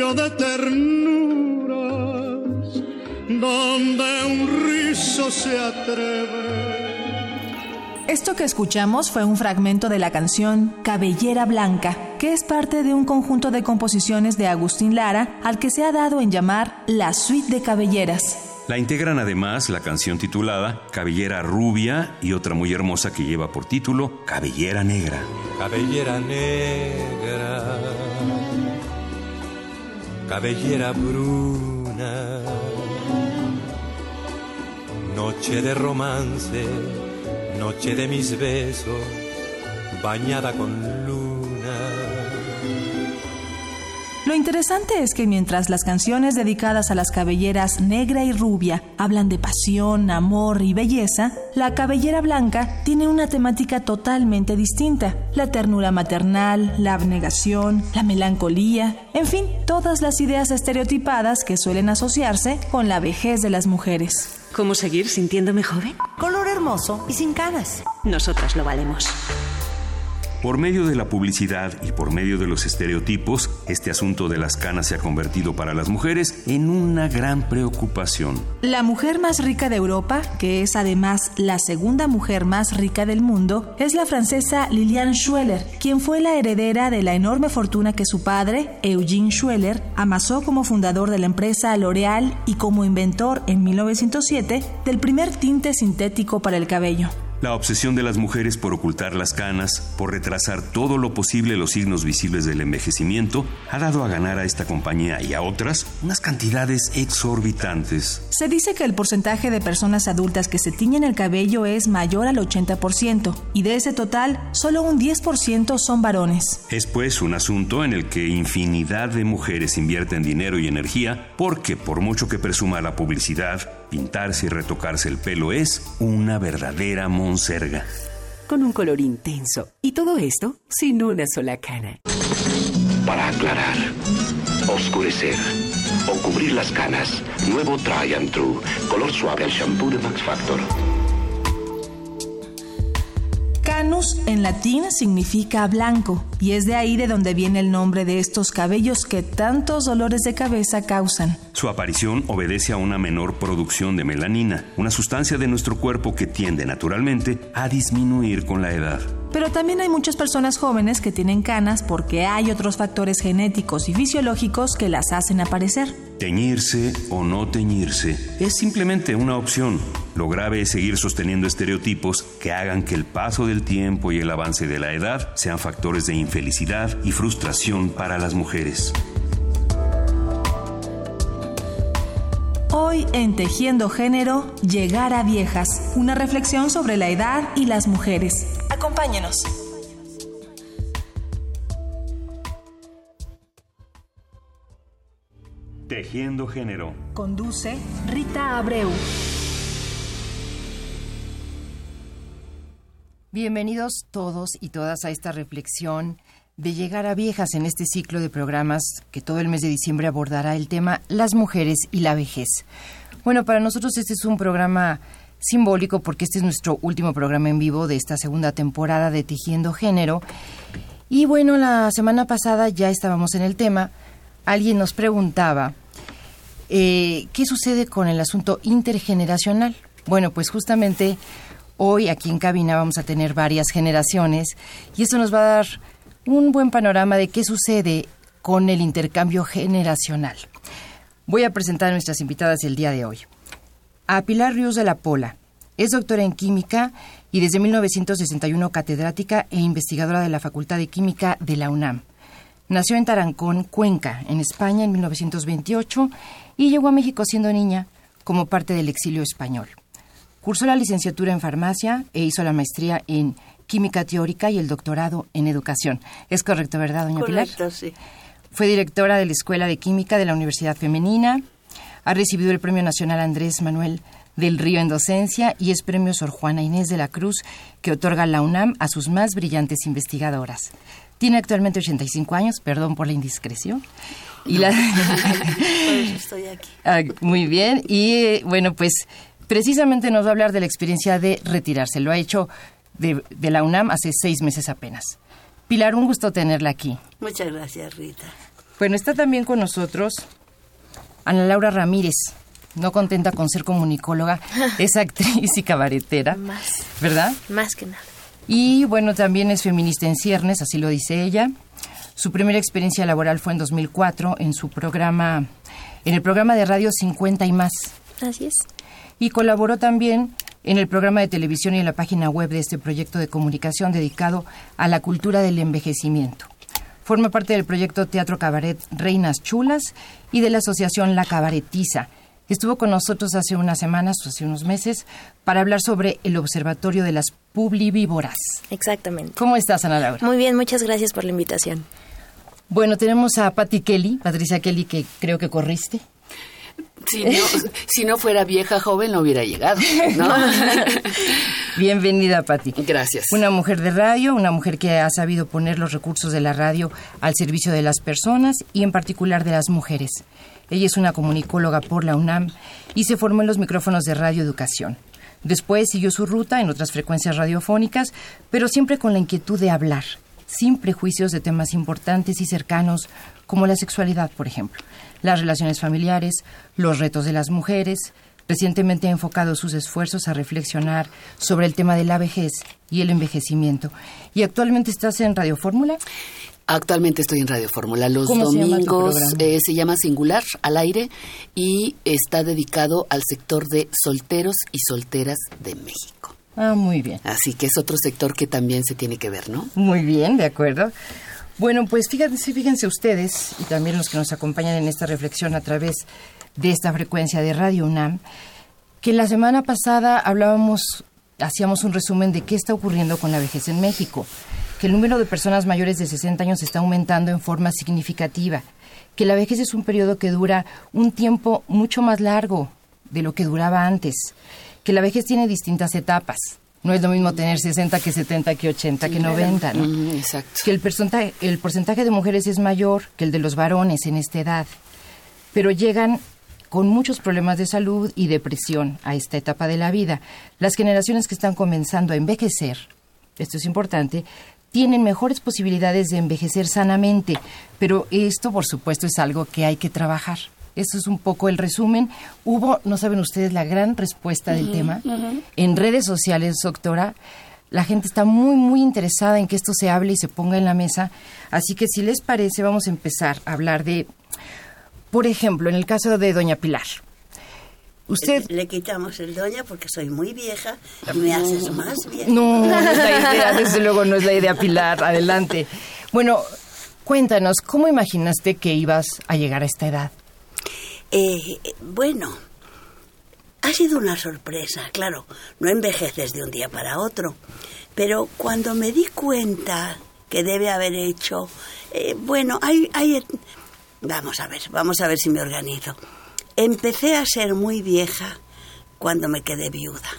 de ternuras, donde un rizo se atreve. Esto que escuchamos fue un fragmento de la canción Cabellera Blanca, que es parte de un conjunto de composiciones de Agustín Lara al que se ha dado en llamar la Suite de Cabelleras. La integran además la canción titulada Cabellera Rubia y otra muy hermosa que lleva por título Cabellera Negra. Cabellera negra, cabellera bruna, noche de romance, noche de mis besos, bañada con luna. Lo interesante es que mientras las canciones dedicadas a las cabelleras negra y rubia hablan de pasión, amor y belleza, la cabellera blanca tiene una temática totalmente distinta. La ternura maternal, la abnegación, la melancolía, en fin, todas las ideas estereotipadas que suelen asociarse con la vejez de las mujeres. ¿Cómo seguir sintiéndome joven? Color hermoso y sin canas. Nosotras lo valemos. Por medio de la publicidad y por medio de los estereotipos, este asunto de las canas se ha convertido para las mujeres en una gran preocupación. La mujer más rica de Europa, que es además la segunda mujer más rica del mundo, es la francesa Liliane Schweller, quien fue la heredera de la enorme fortuna que su padre, Eugene Schweller, amasó como fundador de la empresa L'Oréal y como inventor en 1907 del primer tinte sintético para el cabello. La obsesión de las mujeres por ocultar las canas, por retrasar todo lo posible los signos visibles del envejecimiento, ha dado a ganar a esta compañía y a otras unas cantidades exorbitantes. Se dice que el porcentaje de personas adultas que se tiñen el cabello es mayor al 80%, y de ese total, solo un 10% son varones. Es pues un asunto en el que infinidad de mujeres invierten dinero y energía porque por mucho que presuma la publicidad, pintarse y retocarse el pelo es una verdadera monserga. Con un color intenso. Y todo esto sin una sola cana. Para aclarar, oscurecer o cubrir las canas, nuevo Try and True, color suave al shampoo de Max Factor. Canus en latín significa blanco, y es de ahí de donde viene el nombre de estos cabellos que tantos dolores de cabeza causan. Su aparición obedece a una menor producción de melanina, una sustancia de nuestro cuerpo que tiende naturalmente a disminuir con la edad. Pero también hay muchas personas jóvenes que tienen canas porque hay otros factores genéticos y fisiológicos que las hacen aparecer. Teñirse o no teñirse es simplemente una opción. Lo grave es seguir sosteniendo estereotipos que hagan que el paso del tiempo y el avance de la edad sean factores de infelicidad y frustración para las mujeres. Hoy en Tejiendo Género, Llegar a Viejas, una reflexión sobre la edad y las mujeres. Acompáñenos. Tejiendo género. Conduce Rita Abreu. Bienvenidos todos y todas a esta reflexión de llegar a viejas en este ciclo de programas que todo el mes de diciembre abordará el tema las mujeres y la vejez. Bueno, para nosotros este es un programa simbólico porque este es nuestro último programa en vivo de esta segunda temporada de Tejiendo Género. Y bueno, la semana pasada ya estábamos en el tema. Alguien nos preguntaba eh, qué sucede con el asunto intergeneracional. Bueno, pues justamente hoy aquí en cabina vamos a tener varias generaciones y esto nos va a dar un buen panorama de qué sucede con el intercambio generacional. Voy a presentar a nuestras invitadas el día de hoy. A Pilar Ríos de la Pola. Es doctora en química y desde 1961 catedrática e investigadora de la Facultad de Química de la UNAM. Nació en Tarancón, Cuenca, en España en 1928 y llegó a México siendo niña como parte del exilio español. Cursó la licenciatura en farmacia e hizo la maestría en química teórica y el doctorado en educación. ¿Es correcto, verdad, doña Pilar? Correcto, sí. fue directora de la Escuela de Química de la Universidad Femenina, ha recibido el Premio Nacional Andrés Manuel del Río en Docencia y es Premio Sor Juana Inés de la Cruz que otorga la UNAM a sus más brillantes investigadoras. Tiene actualmente 85 años, perdón por la indiscreción. Y la... Estoy aquí. Ah, muy bien, y bueno, pues precisamente nos va a hablar de la experiencia de retirarse. Lo ha hecho de, de la UNAM hace seis meses apenas. Pilar, un gusto tenerla aquí. Muchas gracias, Rita. Bueno, está también con nosotros Ana Laura Ramírez. No contenta con ser comunicóloga, es actriz y cabaretera. Más. ¿Verdad? Más que nada. Y bueno, también es feminista en ciernes, así lo dice ella. Su primera experiencia laboral fue en 2004 en su programa, en el programa de radio 50 y más. Así es. Y colaboró también en el programa de televisión y en la página web de este proyecto de comunicación dedicado a la cultura del envejecimiento. Forma parte del proyecto Teatro Cabaret Reinas Chulas y de la asociación La Cabaretiza. Estuvo con nosotros hace unas semanas, hace unos meses, para hablar sobre el Observatorio de las Publivívoras. Exactamente. ¿Cómo estás, Ana Laura? Muy bien, muchas gracias por la invitación. Bueno, tenemos a Patty Kelly, Patricia Kelly, que creo que corriste. Si no, si no fuera vieja joven no hubiera llegado, ¿no? Bienvenida, Patti. Gracias. Una mujer de radio, una mujer que ha sabido poner los recursos de la radio al servicio de las personas y en particular de las mujeres. Ella es una comunicóloga por la UNAM y se formó en los micrófonos de Radio Educación. Después siguió su ruta en otras frecuencias radiofónicas, pero siempre con la inquietud de hablar, sin prejuicios de temas importantes y cercanos como la sexualidad, por ejemplo, las relaciones familiares, los retos de las mujeres. Recientemente ha enfocado sus esfuerzos a reflexionar sobre el tema de la vejez y el envejecimiento. ¿Y actualmente estás en Radio Fórmula? Actualmente estoy en Radio Fórmula. Los ¿Cómo se llama tu domingos eh, se llama Singular al aire y está dedicado al sector de solteros y solteras de México. Ah, muy bien. Así que es otro sector que también se tiene que ver, ¿no? Muy bien, de acuerdo. Bueno, pues fíjense, fíjense ustedes y también los que nos acompañan en esta reflexión a través de esta frecuencia de Radio UNAM, que la semana pasada hablábamos, hacíamos un resumen de qué está ocurriendo con la vejez en México, que el número de personas mayores de 60 años está aumentando en forma significativa, que la vejez es un periodo que dura un tiempo mucho más largo de lo que duraba antes, que la vejez tiene distintas etapas. No es lo mismo tener 60 que 70 que 80 que 90, ¿no? Exacto. que el porcentaje, el porcentaje de mujeres es mayor que el de los varones en esta edad, pero llegan con muchos problemas de salud y depresión a esta etapa de la vida. Las generaciones que están comenzando a envejecer, esto es importante, tienen mejores posibilidades de envejecer sanamente, pero esto, por supuesto, es algo que hay que trabajar. Eso es un poco el resumen. Hubo, no saben ustedes, la gran respuesta del tema. En redes sociales, doctora, la gente está muy, muy interesada en que esto se hable y se ponga en la mesa. Así que si les parece, vamos a empezar a hablar de, por ejemplo, en el caso de Doña Pilar. Usted... Le quitamos el doña porque soy muy vieja y me haces más vieja. No, no es la idea, desde luego no es la idea, Pilar. Adelante. Bueno, cuéntanos, ¿cómo imaginaste que ibas a llegar a esta edad? Eh, bueno, ha sido una sorpresa, claro, no envejeces de un día para otro, pero cuando me di cuenta que debe haber hecho, eh, bueno, hay, hay, vamos a ver, vamos a ver si me organizo. Empecé a ser muy vieja cuando me quedé viuda.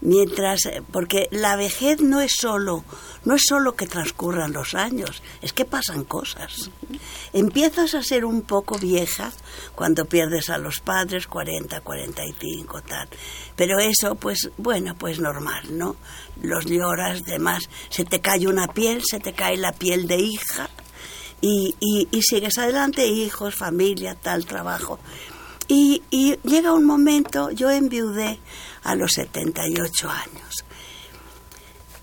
Mientras, eh, porque la vejez no es solo, no es solo que transcurran los años, es que pasan cosas. Empiezas a ser un poco vieja cuando pierdes a los padres, 40, 45, tal. Pero eso, pues, bueno, pues normal, ¿no? Los lloras, demás, se te cae una piel, se te cae la piel de hija y, y, y sigues adelante, hijos, familia, tal, trabajo. Y, y llega un momento, yo enviudé a los 78 años.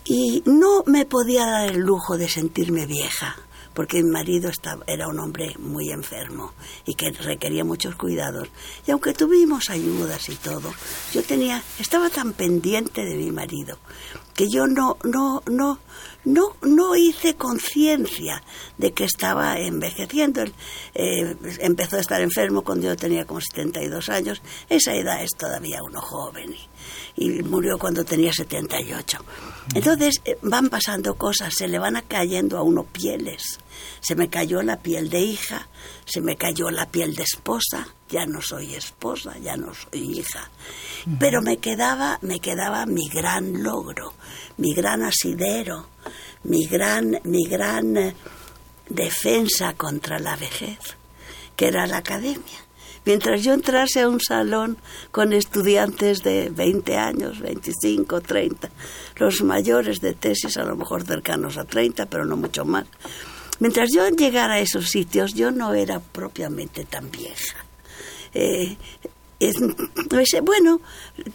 Y no me podía dar el lujo de sentirme vieja, porque mi marido estaba, era un hombre muy enfermo y que requería muchos cuidados. Y aunque tuvimos ayudas y todo, yo tenía, estaba tan pendiente de mi marido que yo no, no, no, no, no hice conciencia de que estaba envejeciendo. Eh, empezó a estar enfermo cuando yo tenía como 72 años. Esa edad es todavía uno joven y, y murió cuando tenía 78. Entonces eh, van pasando cosas, se le van cayendo a uno pieles. Se me cayó la piel de hija, se me cayó la piel de esposa, ya no soy esposa, ya no soy hija. Pero me quedaba, me quedaba mi gran logro, mi gran asidero, mi gran, mi gran eh, defensa contra la vejez, que era la academia. Mientras yo entrase a un salón con estudiantes de 20 años, 25, 30, los mayores de tesis a lo mejor cercanos a 30, pero no mucho más. Mientras yo llegara a esos sitios, yo no era propiamente tan vieja. Eh, es, bueno,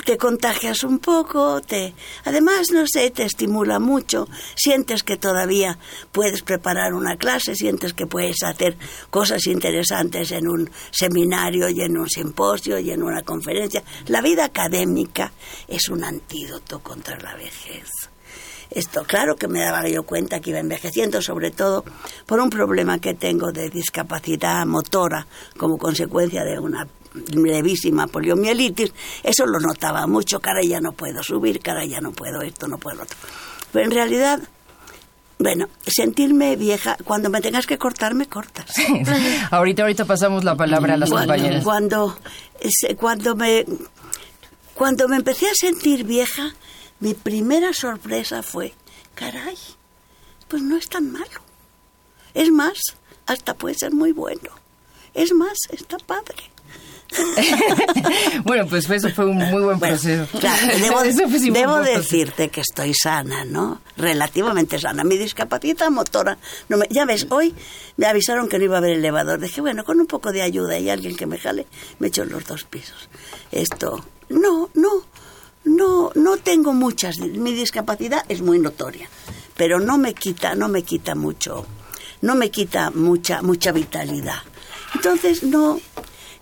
te contagias un poco, te, además, no sé, te estimula mucho, sientes que todavía puedes preparar una clase, sientes que puedes hacer cosas interesantes en un seminario y en un simposio y en una conferencia. La vida académica es un antídoto contra la vejez. Esto, claro que me daba yo cuenta que iba envejeciendo, sobre todo por un problema que tengo de discapacidad motora como consecuencia de una levísima poliomielitis, eso lo notaba mucho, cara ya no puedo subir, cara ya no puedo esto, no puedo otro. Pero en realidad, bueno, sentirme vieja, cuando me tengas que cortar, me cortas. ahorita, ahorita pasamos la palabra a las cuando, compañeras. Cuando, cuando, me, cuando me empecé a sentir vieja, mi primera sorpresa fue, caray, pues no es tan malo. Es más, hasta puede ser muy bueno. Es más, está padre. bueno, pues eso fue un muy buen proceso. debo, debo decirte que estoy sana, ¿no? Relativamente sana. Mi discapacidad motora, no me, ya ves, hoy me avisaron que no iba a haber elevador. Dije, bueno, con un poco de ayuda y alguien que me jale, me echo los dos pisos. Esto, no, no, no, no tengo muchas. Mi discapacidad es muy notoria, pero no me quita, no me quita mucho, no me quita mucha, mucha vitalidad. Entonces, no,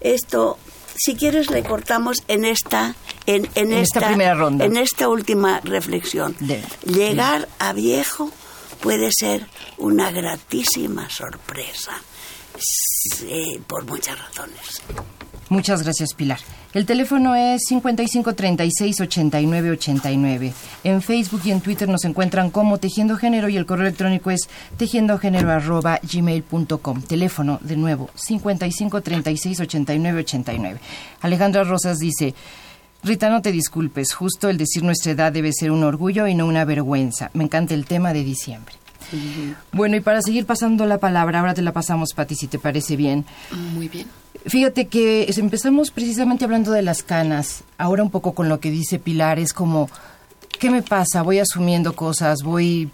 esto, si quieres, le cortamos en esta, en, en, esta, primera ronda. En esta última reflexión. Llegar a viejo puede ser una gratísima sorpresa, por muchas razones. Muchas gracias, Pilar. El teléfono es 5536-8989. En Facebook y en Twitter nos encuentran como Tejiendo Género y el correo electrónico es tejiendogénero.gmail.com. Teléfono, de nuevo, 5536-8989. Alejandra Rosas dice... Rita, no te disculpes, justo el decir nuestra edad debe ser un orgullo y no una vergüenza. Me encanta el tema de diciembre. Bueno, y para seguir pasando la palabra, ahora te la pasamos, Pati, si te parece bien. Muy bien. Fíjate que empezamos precisamente hablando de las canas. Ahora un poco con lo que dice Pilar, es como, ¿qué me pasa? Voy asumiendo cosas, voy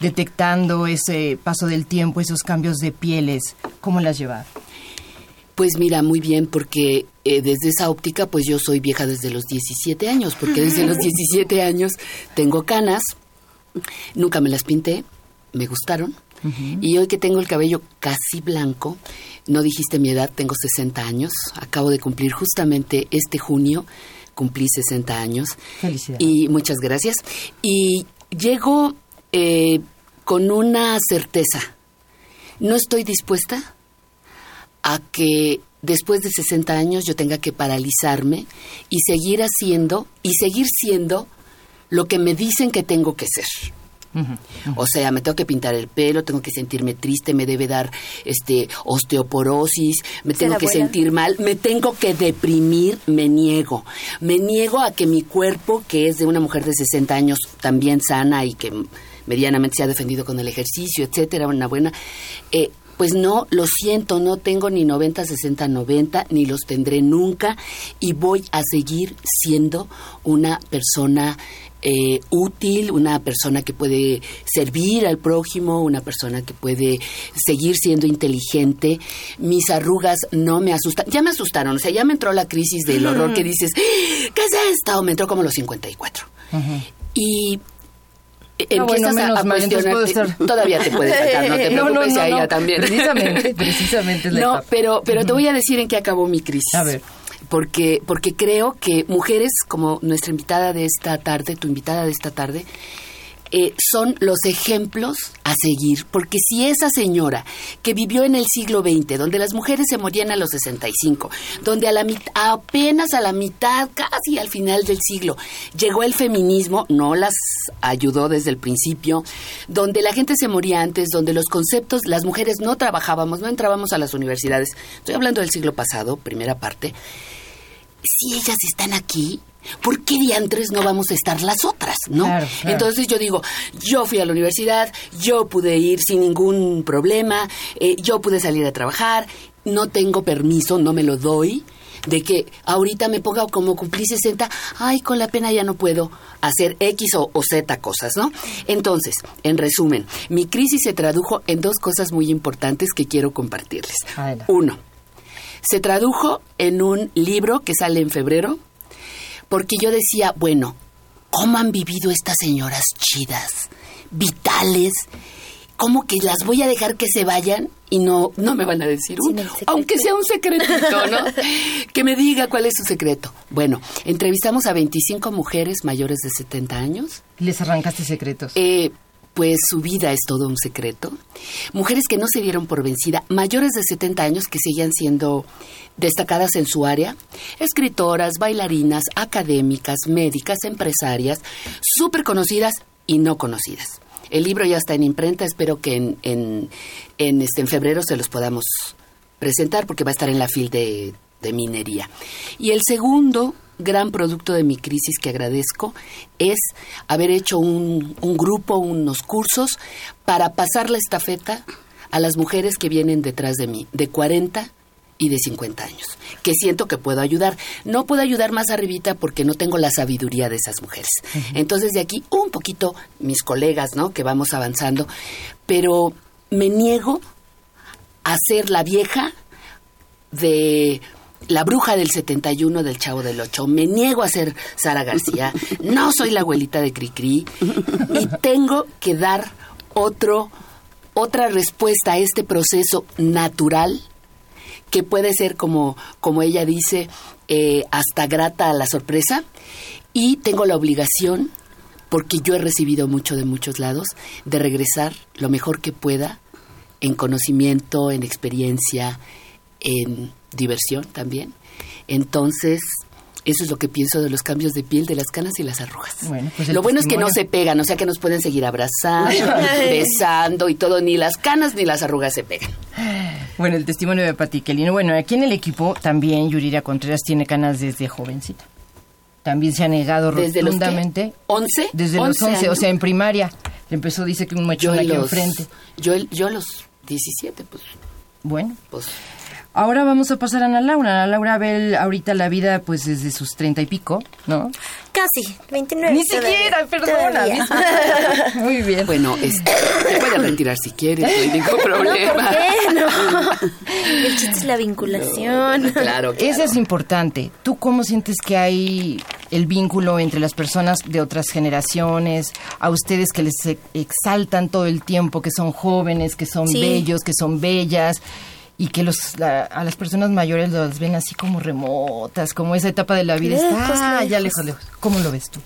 detectando ese paso del tiempo, esos cambios de pieles. ¿Cómo las llevas? Pues mira, muy bien, porque eh, desde esa óptica, pues yo soy vieja desde los 17 años, porque desde los 17 años tengo canas, nunca me las pinté, me gustaron. Y hoy que tengo el cabello casi blanco, no dijiste mi edad, tengo 60 años, acabo de cumplir justamente este junio, cumplí 60 años. Felicidades. Y muchas gracias. Y llego eh, con una certeza, no estoy dispuesta a que después de 60 años yo tenga que paralizarme y seguir haciendo y seguir siendo lo que me dicen que tengo que ser. O sea, me tengo que pintar el pelo, tengo que sentirme triste, me debe dar este osteoporosis, me tengo que sentir mal, me tengo que deprimir, me niego. Me niego a que mi cuerpo, que es de una mujer de 60 años, también sana y que medianamente se ha defendido con el ejercicio, etcétera, una buena eh, pues no, lo siento, no tengo ni 90, 60, 90, ni los tendré nunca y voy a seguir siendo una persona eh, útil, una persona que puede servir al prójimo, una persona que puede seguir siendo inteligente. Mis arrugas no me asustan, ya me asustaron, o sea, ya me entró la crisis del horror que dices, ¿qué es esto? Me entró como los 54. Y empiezas bueno, a, a mal. Todavía te puede sacar, no te preocupes, no, no, no, a ella también. Precisamente, precisamente. no, pero, pero te voy a decir en qué acabó mi crisis. A ver porque, porque creo que mujeres como nuestra invitada de esta tarde, tu invitada de esta tarde, eh, son los ejemplos a seguir, porque si esa señora que vivió en el siglo XX, donde las mujeres se morían a los 65, donde a la apenas a la mitad, casi al final del siglo, llegó el feminismo, no las ayudó desde el principio, donde la gente se moría antes, donde los conceptos, las mujeres no trabajábamos, no entrábamos a las universidades, estoy hablando del siglo pasado, primera parte, si ellas están aquí, ¿por qué diantres no vamos a estar las otras, no? Claro, claro. Entonces yo digo, yo fui a la universidad, yo pude ir sin ningún problema, eh, yo pude salir a trabajar, no tengo permiso, no me lo doy, de que ahorita me ponga como cumplí 60, ay, con la pena ya no puedo hacer X o, o Z cosas, ¿no? Entonces, en resumen, mi crisis se tradujo en dos cosas muy importantes que quiero compartirles. Uno, se tradujo en un libro que sale en febrero, porque yo decía, bueno, ¿cómo han vivido estas señoras chidas, vitales? ¿Cómo que las voy a dejar que se vayan y no, no me van a decir un, aunque sea un secretito, ¿no? que me diga cuál es su secreto. Bueno, entrevistamos a 25 mujeres mayores de 70 años. Les arrancaste secretos. Eh, pues su vida es todo un secreto. Mujeres que no se dieron por vencida, mayores de 70 años que seguían siendo destacadas en su área, escritoras, bailarinas, académicas, médicas, empresarias, súper conocidas y no conocidas. El libro ya está en imprenta, espero que en, en, en, este, en febrero se los podamos presentar porque va a estar en la fil de minería. Y el segundo gran producto de mi crisis que agradezco es haber hecho un, un, grupo, unos cursos para pasar la estafeta a las mujeres que vienen detrás de mí, de 40 y de 50 años, que siento que puedo ayudar. No puedo ayudar más arribita porque no tengo la sabiduría de esas mujeres. Uh -huh. Entonces de aquí un poquito mis colegas, ¿no? Que vamos avanzando, pero me niego a ser la vieja de la bruja del 71 del Chavo del 8. Me niego a ser Sara García. No soy la abuelita de Cricri. Y tengo que dar otro, otra respuesta a este proceso natural que puede ser, como, como ella dice, eh, hasta grata a la sorpresa. Y tengo la obligación, porque yo he recibido mucho de muchos lados, de regresar lo mejor que pueda en conocimiento, en experiencia, en diversión también. Entonces, eso es lo que pienso de los cambios de piel, de las canas y las arrugas. Bueno, pues lo bueno es que no se pegan, o sea que nos pueden seguir abrazando, besando y todo, ni las canas ni las arrugas se pegan. Bueno, el testimonio de Pati Kelly. Bueno, aquí en el equipo también Yuriria Contreras tiene canas desde jovencita. También se ha negado ¿Desde rotundamente. Los qué? ¿11? Desde 11 los 11, años. o sea, en primaria. Le empezó, dice que un machón yo aquí los, enfrente. Yo, yo a los 17, pues. Bueno. Pues Ahora vamos a pasar a Ana Laura. Ana Laura ve ahorita la vida pues desde sus treinta y pico, ¿no? Casi, 29. Ni siquiera, perdona. Muy bien. Bueno, este, te puedes retirar si quieres, no hay ningún problema. No, ¿por qué? No. El chiste es la vinculación. No, claro, claro. Eso es importante. ¿Tú cómo sientes que hay el vínculo entre las personas de otras generaciones, a ustedes que les exaltan todo el tiempo, que son jóvenes, que son Sí. bellos, que son bellas? Y que los la- a las personas mayores las ven así como remotas, como esa etapa de la vida Lejos, está ya lejos. lejos. ¿Cómo lo ves tú?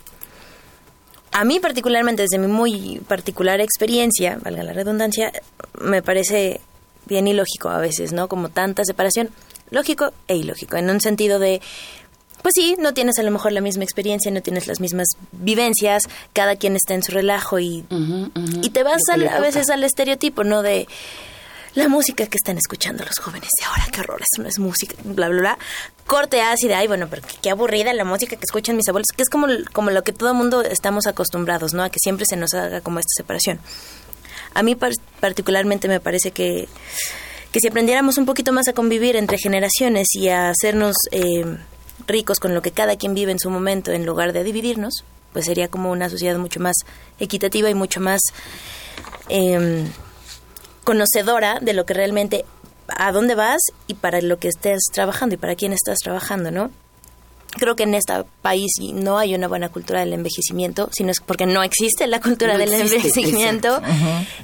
A mí particularmente, desde mi muy particular experiencia, valga la redundancia, me parece bien ilógico a veces, ¿no? Como tanta separación, lógico e ilógico, en un sentido de, pues sí, no tienes a lo mejor la misma experiencia, no tienes las mismas vivencias, cada quien está en su relajo y, y te vas al- a veces al estereotipo, ¿no? De la música que están escuchando los jóvenes de ahora, qué horror, eso no es música, bla, bla, bla. Corte ácida, ay, bueno, pero qué, aburrida la música que escuchan mis abuelos, que es como, como lo que todo mundo estamos acostumbrados, ¿no? A que siempre se nos haga como esta separación. A mí par- particularmente me parece que, que si aprendiéramos un poquito más a convivir entre generaciones y a hacernos eh, ricos con lo que cada quien vive en su momento en lugar de dividirnos, pues sería como una sociedad mucho más equitativa y mucho más em, conocedora de lo que realmente a dónde vas y para lo que estés trabajando y para quién estás trabajando, ¿no? Creo que en este país no hay una buena cultura del envejecimiento, sino es porque no existe la cultura No del existe, envejecimiento.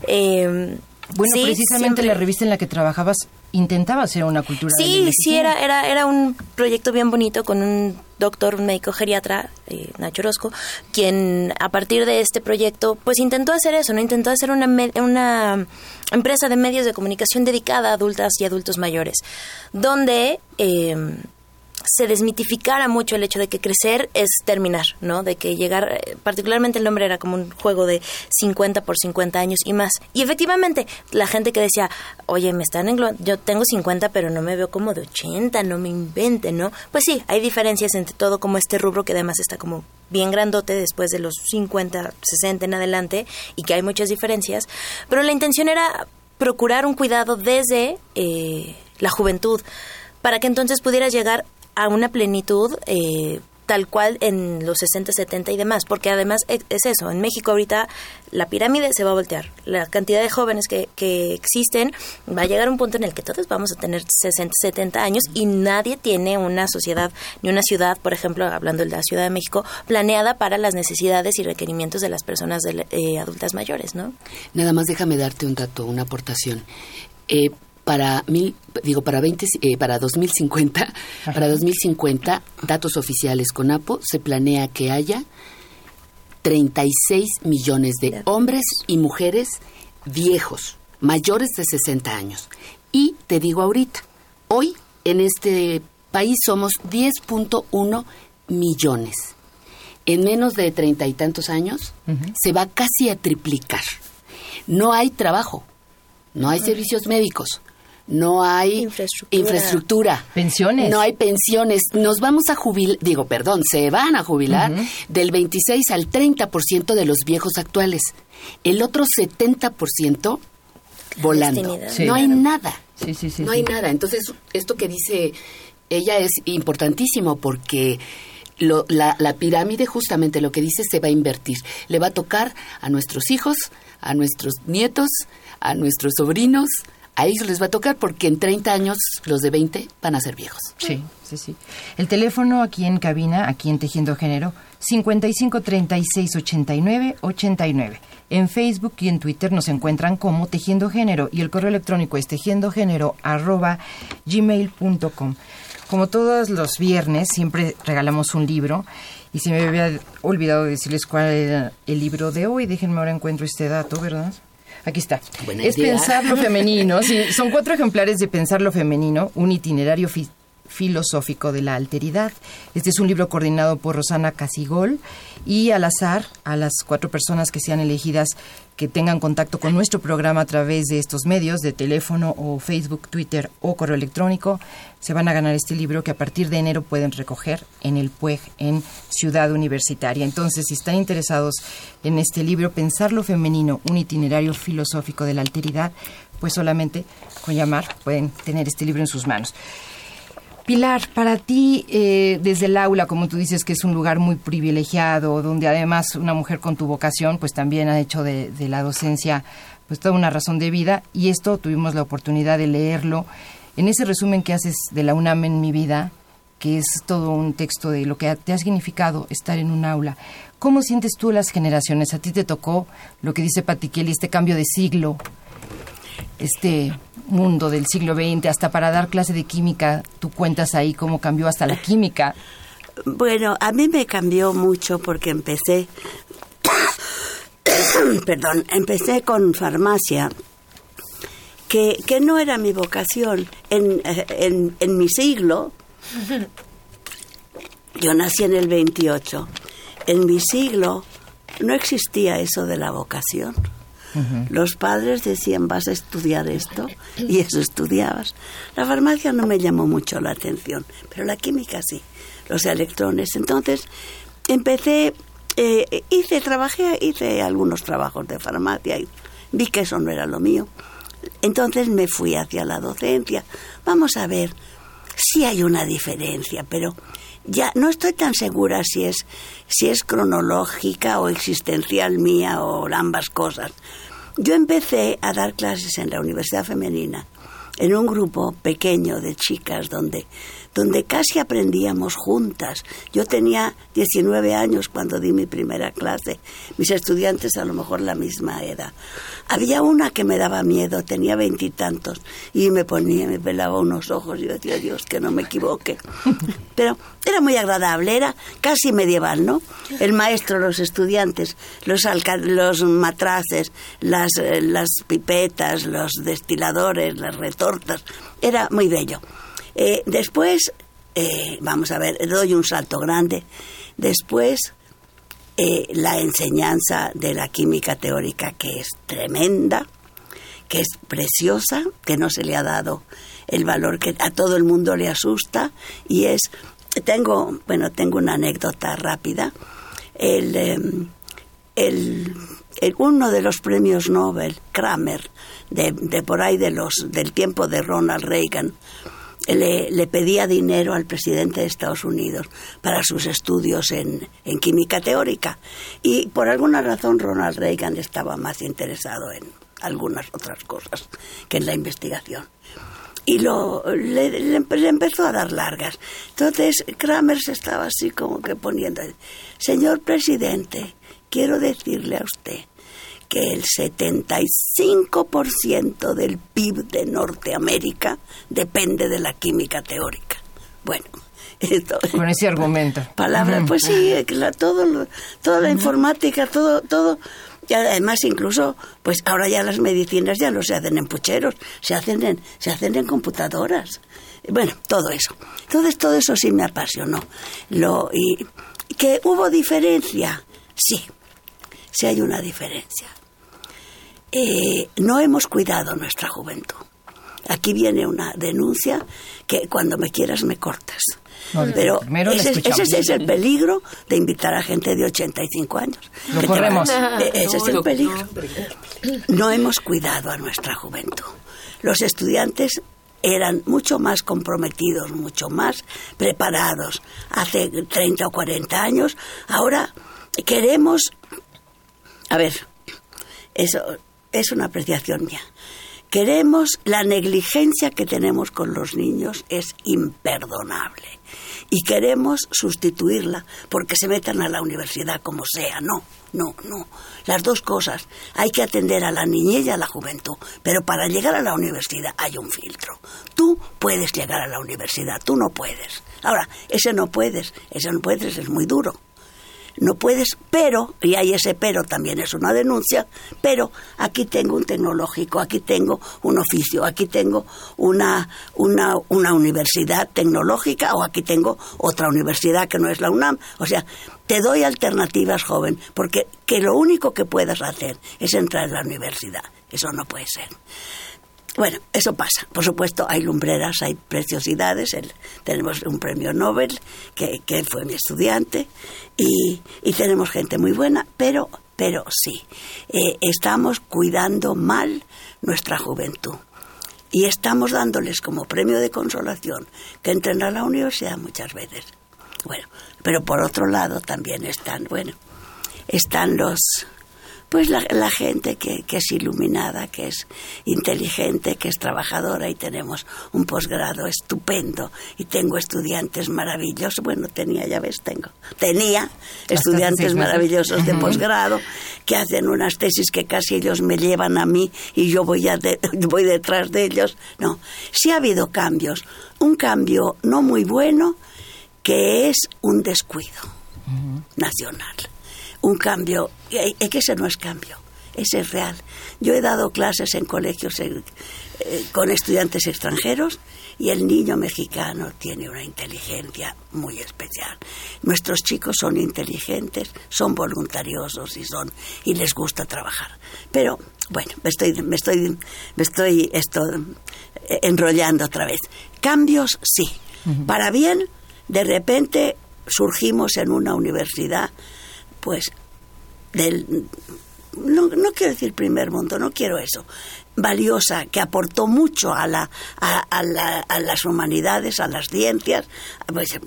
Eh, Bueno, Sí, precisamente siempre. la revista en la que trabajabas intentaba hacer una cultura Sí, sí, envejecimiento. era, era, era un proyecto bien bonito con un doctor, un médico geriatra, eh, Nacho Orozco, quien a partir de este proyecto, pues intentó hacer eso, ¿no? Intentó hacer una, una empresa de medios de comunicación dedicada a adultas y adultos mayores, donde... eh, se desmitificara mucho el hecho de que crecer es terminar, ¿no? De que llegar, eh, particularmente el nombre era como un juego de 50 por 50 años y más. Y efectivamente, la gente que decía, oye, me están englo yo tengo 50, pero no me veo como de 80, no me inventen, ¿no? Pues sí, hay diferencias entre todo como este rubro que además está como bien grandote después de los 50, 60 en adelante y que hay muchas diferencias. Pero la intención era procurar un cuidado desde eh, la juventud para que entonces pudieras llegar a una plenitud eh, tal cual en los 60, 70 y demás, porque además e- es eso, en México ahorita la pirámide se va a voltear, la cantidad de jóvenes que, que existen va a llegar a un punto en el que todos vamos a tener 60, 70 años y nadie tiene una sociedad ni una ciudad, por ejemplo, hablando de la Ciudad de México, planeada para las necesidades y requerimientos de las personas eh, adultas mayores, ¿no? Nada más déjame darte un dato, una aportación. Eh, para mil, digo para 20, eh, para 2050, para 2050, datos oficiales con APO, se planea que haya 36 millones de hombres y mujeres viejos, mayores de 60 años. Y te digo ahorita, hoy en este país somos 10.1 millones. En menos de treinta y tantos años se va casi a triplicar. No hay trabajo, no hay servicios médicos, no hay Infraestructura. infraestructura, Pensiones. no hay pensiones. Nos vamos a jubilar, digo, perdón, se van a jubilar del 26 al 30% de los viejos actuales. El otro 70% volando. Sí. No hay nada. Sí, sí, sí. no sí. hay nada. Entonces, esto que dice ella es importantísimo porque lo- la, la pirámide, justamente lo que dice, se va a invertir. Le va a tocar a nuestros hijos, a nuestros nietos, a nuestros sobrinos. A ellos les va a tocar porque en 30 años los de 20 van a ser viejos. Sí, sí, sí. El teléfono aquí en cabina, aquí en Tejiendo Género, 55 36 89 89. En Facebook y en Twitter nos encuentran como Tejiendo Género y el correo electrónico es tejiendogénero. Como todos los viernes, siempre regalamos un libro y se me había olvidado decirles cuál era el libro de hoy. Déjenme ahora encuentro este dato, ¿verdad? Aquí está. Buena es idea. pensar lo femenino. Sí, son cuatro ejemplares de Pensar lo femenino, un itinerario fi- filosófico de la alteridad. Este es un libro coordinado por Rosana Casigol y al azar a las cuatro personas que sean elegidas que tengan contacto con nuestro programa a través de estos medios, de teléfono o Facebook, Twitter o correo electrónico, se van a ganar este libro que a partir de enero pueden recoger en el PUEG en Ciudad Universitaria. Entonces, si están interesados en este libro, Pensar lo femenino, un itinerario filosófico de la alteridad, pues solamente con llamar pueden tener este libro en sus manos. Pilar, para ti, eh, desde el aula, como tú dices, que es un lugar muy privilegiado, donde además una mujer con tu vocación, pues también ha hecho de, de la docencia, pues toda una razón de vida, y esto tuvimos la oportunidad de leerlo en ese resumen que haces de la UNAM en mi vida, que es todo un texto de lo que te ha significado estar en un aula. ¿Cómo sientes tú las generaciones? ¿A ti te tocó lo que dice Patti Kelly, este cambio de siglo, este mundo del siglo XX, hasta para dar clase de química, tú cuentas ahí cómo cambió hasta la química. Bueno, a mí me cambió mucho porque empecé, perdón, empecé con farmacia, que, que no era mi vocación. En, eh, en, en mi siglo, yo nací en el 28, en mi siglo no existía eso de la vocación. Los padres decían, vas a estudiar esto, y eso estudiabas. La farmacia no me llamó mucho la atención, pero la química sí, los electrones. Entonces, empecé, eh, hice, trabajé, hice algunos trabajos de farmacia y vi que eso no era lo mío. Entonces me fui hacia la docencia. Vamos a ver, sí hay una diferencia, pero ya no estoy tan segura si es si es cronológica o existencial mía o ambas cosas. Yo empecé a dar clases en la Universidad Femenina en un grupo pequeño de chicas donde donde casi aprendíamos juntas. Yo tenía 19 años cuando di mi primera clase, mis estudiantes a lo mejor la misma edad. Había una que me daba miedo, tenía veintitantos, y, me ponía, me pelaba unos ojos y yo decía, Dios, que no me equivoque. Pero era muy agradable, era casi medieval, ¿no? El maestro, los estudiantes, los, los matraces, las, eh, las pipetas, los destiladores, las retortas, era muy bello. Eh, después, eh, vamos a ver, doy un salto grande. Después, eh, la enseñanza de la química teórica, que es tremenda, que es preciosa, que no se le ha dado el valor que a todo el mundo le asusta, y es, tengo, bueno, tengo una anécdota rápida. El, em, el, uno de los premios Nobel, Kramer, de, de por ahí de los, del tiempo de Ronald Reagan, le, pedía dinero al presidente de Estados Unidos para sus estudios en, química teórica. Y por alguna razón Ronald Reagan estaba más interesado en algunas otras cosas que en la investigación. Y lo, le, empezó a dar largas. Entonces Kramer se estaba así como que poniendo, señor presidente, quiero decirle a usted que el 75% del PIB de Norteamérica depende de la química teórica. Bueno, esto, con ese argumento. Palabra, pues sí, todo, toda la informática, todo, todo. Y además incluso, pues ahora ya las medicinas ya no se hacen en pucheros, se hacen en, se hacen en computadoras. Bueno, todo eso. Entonces todo eso sí me apasionó. Lo, y que hubo diferencia, sí, sí hay una diferencia. Eh, no hemos cuidado nuestra juventud. Aquí viene una denuncia que cuando me quieras me cortas. Pero ese, es el peligro de invitar a gente de 85 años. Lo corremos. Eh, ese es el peligro. No hemos cuidado a nuestra juventud. Los estudiantes eran mucho más comprometidos, mucho más preparados hace 30 o 40 años. Ahora queremos, a ver, eso es una apreciación mía. Queremos, la negligencia que tenemos con los niños es imperdonable y queremos sustituirla porque se metan a la universidad como sea. No, no, no. Las dos cosas. Hay que atender a la niñez y a la juventud, pero para llegar a la universidad hay un filtro. Tú puedes llegar a la universidad, tú no puedes. Ahora, ese no puedes, ese no puedes, es muy duro no puedes, pero, y hay ese pero también es una denuncia, pero aquí tengo un tecnológico, aquí tengo un oficio, aquí tengo una, una, una universidad tecnológica o aquí tengo otra universidad que no es la UNAM. O sea, te doy alternativas, joven, porque que lo único que puedas hacer es entrar en la universidad. Eso no puede ser. Bueno, eso pasa. Por supuesto, hay lumbreras, hay preciosidades. tenemos un premio Nobel, que, que fue mi estudiante, y, tenemos gente muy buena, pero, pero sí, eh, estamos cuidando mal nuestra juventud. Y estamos dándoles como premio de consolación que entren a la universidad muchas veces. Bueno, pero por otro lado también están, bueno, están los pues la, gente que, es iluminada, que es inteligente, que es trabajadora y tenemos un posgrado estupendo y tengo estudiantes maravillosos, bueno, tenía, ya ves, tengo, tenía estudiantes maravillosos de posgrado que hacen unas tesis que casi ellos me llevan a mí y yo voy, a voy detrás de ellos. No, sí ha habido cambios, un cambio no muy bueno que es un descuido nacional un cambio, es que ese no es cambio, ese es real. Yo he dado clases en colegios eh, con estudiantes extranjeros y el niño mexicano tiene una inteligencia muy especial. Nuestros chicos son inteligentes, son voluntariosos y son y les gusta trabajar. Pero bueno, me estoy me estoy me estoy esto eh, enrollando otra vez. Cambios sí. Para bien, de repente surgimos en una universidad pues del no, quiero decir primer mundo, no quiero eso, valiosa, que aportó mucho a, la, a, las humanidades, a las ciencias, pues,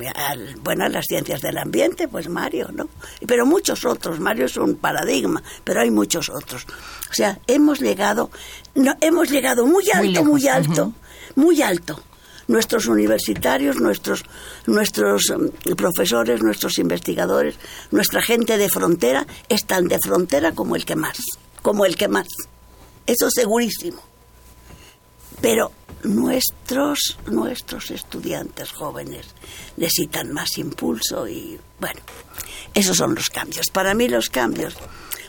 bueno, a las ciencias del ambiente, pues Mario, ¿no? Pero muchos otros, Mario es un paradigma, pero hay muchos otros. O sea, hemos llegado, no, hemos llegado muy alto, muy, alto, muy alto. Nuestros universitarios, nuestros, nuestros mm, profesores, nuestros investigadores, nuestra gente de frontera están de frontera como el que más, como el que más. Eso segurísimo. Pero nuestros, nuestros estudiantes jóvenes necesitan más impulso y bueno, esos son los cambios. Para mí los cambios,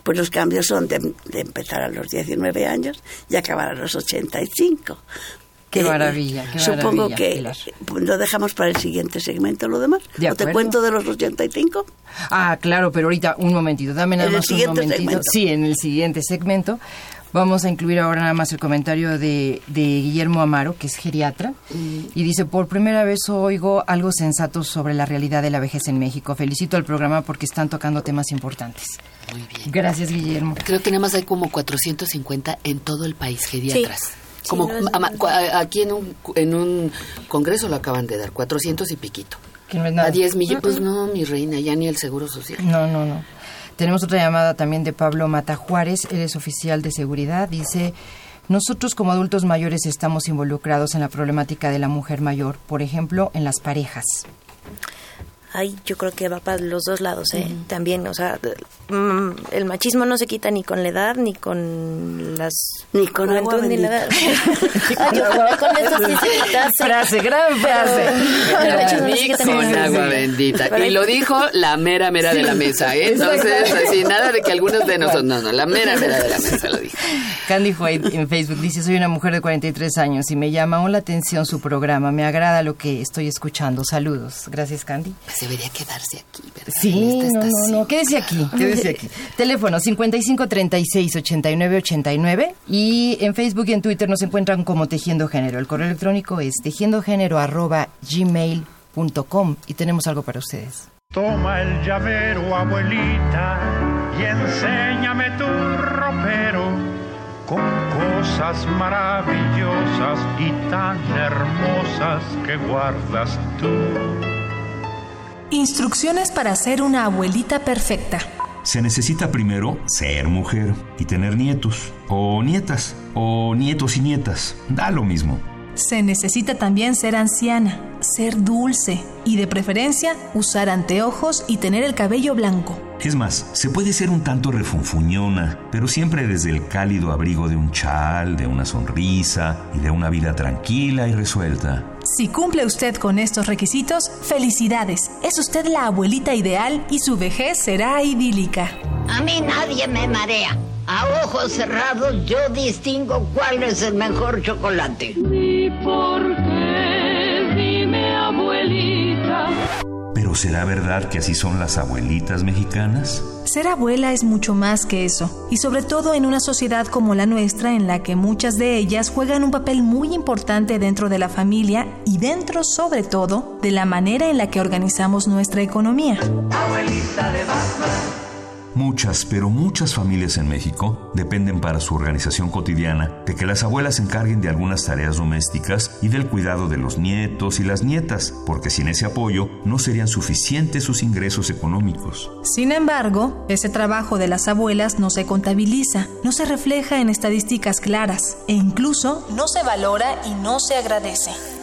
pues los cambios son de, empezar a los 19 años y acabar a los 85. Qué eh, maravilla, qué Supongo que lo dejamos para el siguiente segmento lo demás. ¿O te cuento de los 85? Ah, claro, pero ahorita un momentito, dame nada más un momentito. Sí, en el siguiente segmento. Vamos a incluir ahora nada más el comentario de, Guillermo Amaro, que es geriatra, mm. y dice, por primera vez oigo algo sensato sobre la realidad de la vejez en México. Felicito al programa porque están tocando temas importantes. Muy bien. Gracias, Guillermo. Creo que nada más hay como 450 en todo el país geriatras. Como aquí en un, en un congreso lo acaban de dar, 400 y piquito. Que no es nada. A 10 millones, pues no, mi reina, ya ni el Seguro Social. No, no, no. Tenemos otra llamada también de Pablo Mata Juárez, él es oficial de seguridad, dice... Nosotros como adultos mayores estamos involucrados en la problemática de la mujer mayor, por ejemplo, en las parejas. Ay, yo creo que va para los dos lados, ¿eh? También, o sea, mm, el machismo no se quita ni con la edad, ni con las... Ni con agua ni la edad. con eso sí se Frase, gran frase. Ni con agua bendita. Y lo dijo la mera mera de la mesa, ¿eh? Entonces, así, nada de que algunos de nosotros... No, no, la mera mera de la mesa lo dijo. Candy White en Facebook dice, soy una mujer de 43 años y me llama aún la atención su programa. Me agrada lo que estoy escuchando. Saludos. Gracias, Candy debería quedarse aquí, ¿verdad? Sí, no, no, no, quédese aquí, quédese aquí. Teléfono 55 36 89 89 y en Facebook y en Twitter nos encuentran como Tejiendo Género. El correo electrónico es tejiendogénero arroba gmail.com y tenemos algo para ustedes. Toma el llavero, abuelita, y enséñame tu ropero con cosas maravillosas y tan hermosas que guardas tú. Instrucciones para ser una abuelita perfecta. Se necesita primero ser mujer y tener nietos, o nietas, o nietos y nietas. Da lo mismo. Se necesita también ser anciana, ser dulce y de preferencia usar anteojos y tener el cabello blanco. Es más, se puede ser un tanto refunfuñona, pero siempre desde el cálido abrigo de un chal, de una sonrisa y de una vida tranquila y resuelta. Si cumple usted con estos requisitos, felicidades. Es usted la abuelita ideal y su vejez será idílica. A mí nadie me marea. A ojos cerrados yo distingo cuál es el mejor chocolate. ¿Y por qué? Dime, abuelita. ¿Pero será verdad que así son las abuelitas mexicanas? Ser abuela es mucho más que eso, y sobre todo en una sociedad como la nuestra en la que muchas de ellas juegan un papel muy importante dentro de la familia y dentro sobre todo de la manera en la que organizamos nuestra economía. Abuelita de Muchas, pero muchas familias en México dependen para su organización cotidiana de que las abuelas se encarguen de algunas tareas domésticas y del cuidado de los nietos y las nietas, porque sin ese apoyo no serían suficientes sus ingresos económicos. Sin embargo, ese trabajo de las abuelas no se contabiliza, no se refleja en estadísticas claras e incluso no se valora y no se agradece.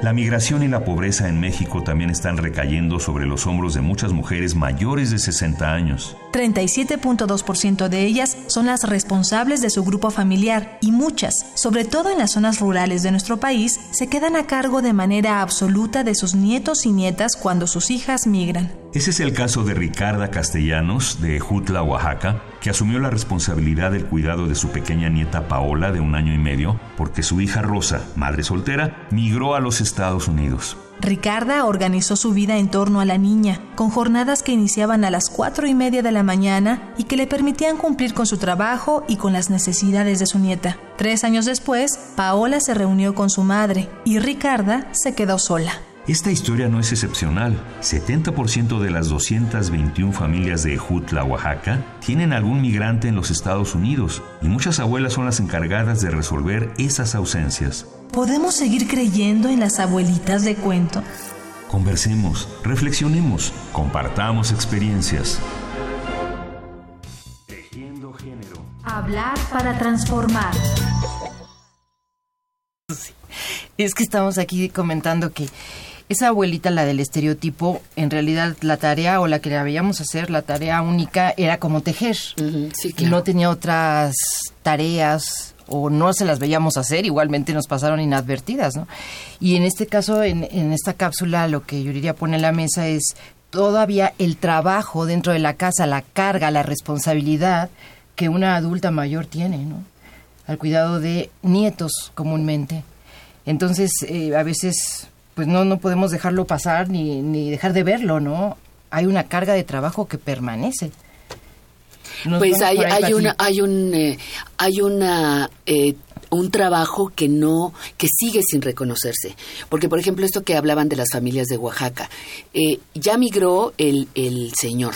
La migración y la pobreza en México también están recayendo sobre los hombros de muchas mujeres mayores de 60 años. 37.2% de ellas son las responsables de su grupo familiar y muchas, sobre todo en las zonas rurales de nuestro país, se quedan a cargo de manera absoluta de sus nietos y nietas cuando sus hijas migran. Ese es el caso de Ricarda Castellanos, de Jutla, Oaxaca, que asumió la responsabilidad del cuidado de su pequeña nieta Paola, de un año y medio, porque su hija Rosa, madre soltera, migró a los Estados Unidos. Ricarda organizó su vida en torno a la niña, con jornadas que iniciaban a las cuatro y media de la mañana y que le permitían cumplir con su trabajo y con las necesidades de su nieta. Tres años después, Paola se reunió con su madre y Ricarda se quedó sola. Esta historia no es excepcional. 70% de las 221 familias de Ejutla, Oaxaca, tienen algún migrante en los Estados Unidos y muchas abuelas son las encargadas de resolver esas ausencias. ¿Podemos seguir creyendo en las abuelitas de cuento? Conversemos, reflexionemos, compartamos experiencias. Tejiendo género. Hablar para transformar. Es que estamos aquí comentando que esa abuelita, la del estereotipo, en realidad la tarea o la que la veíamos hacer, la tarea única era como tejer. Y no tenía otras tareas o no se las veíamos hacer, igualmente nos pasaron inadvertidas, ¿no? Y en este caso, en, en esta cápsula, lo que Yuriria pone en la mesa es todavía el trabajo dentro de la casa, la carga, la responsabilidad que una adulta mayor tiene, ¿no? Al cuidado de nietos comúnmente. Entonces, eh, a veces, pues no, no podemos dejarlo pasar ni, ni dejar de verlo, ¿no? Hay una carga de trabajo que permanece. Nos Pues hay, hay una, hay un, eh, hay una, eh, un trabajo que no, que sigue sin reconocerse. Porque, por ejemplo, esto que hablaban de las familias de Oaxaca, eh, ya migró el, el señor.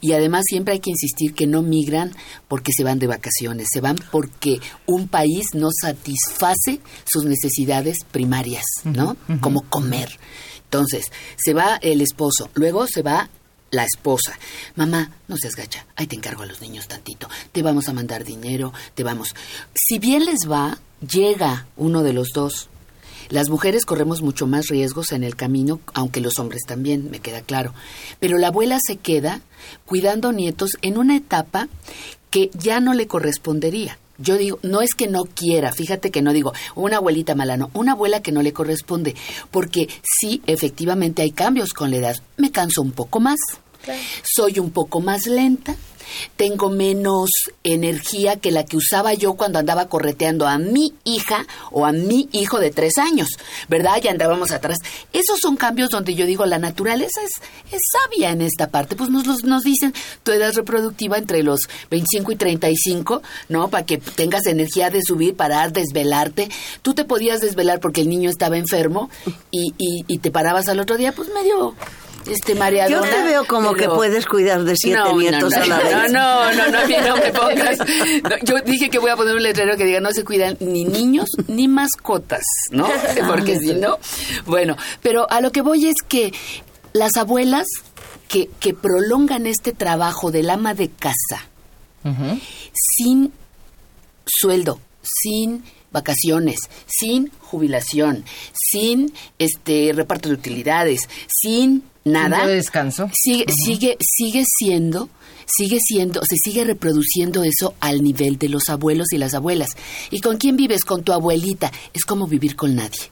Y además siempre hay que insistir que no migran porque se van de vacaciones, se van porque un país no satisface sus necesidades primarias, ¿no? Como comer. Entonces, se va el esposo, luego se va la esposa. Mamá, no seas gacha, ahí te encargo a los niños tantito. Te vamos a mandar dinero, te vamos. Si bien les va, llega uno de los dos. Las mujeres corremos mucho más riesgos en el camino, aunque los hombres también, me queda claro. Pero la abuela se queda cuidando nietos en una etapa que ya no le correspondería. Yo digo, no es que no quiera, fíjate que no digo una abuelita mala, no, una abuela que no le corresponde, porque sí, efectivamente hay cambios con la edad. Me canso un poco más, soy un poco más lenta, tengo menos energía que la que usaba yo cuando andaba correteando a mi hija o a mi hijo de tres años, ¿verdad? Ya andábamos atrás. Esos son cambios donde yo digo, la naturaleza es, es sabia en esta parte. Pues nos, los- nos dicen tu edad reproductiva entre los 25 y 35, ¿no? Para que tengas energía de subir, parar, desvelarte. Tú te podías desvelar porque el niño estaba enfermo y, y, y te parabas al otro día, pues medio este mareadona. Yo te veo como que puedes cuidar de siete no, nietos no, a la no, vez. No, no, no, no me pongas. No, yo dije que voy a poner un letrero que diga no se cuidan ni niños ni mascotas, ¿no? Porque si no, bueno, pero a lo que voy es que las abuelas que, que prolongan este trabajo del ama de casa sin sueldo, sin vacaciones, sin jubilación, sin este reparto de utilidades, sin nada. De descanso. Sigue, sigue, sigue siendo, sigue siendo, se sigue reproduciendo eso al nivel de los abuelos y las abuelas. ¿Y con quién vives? Con tu abuelita. Es como vivir con nadie.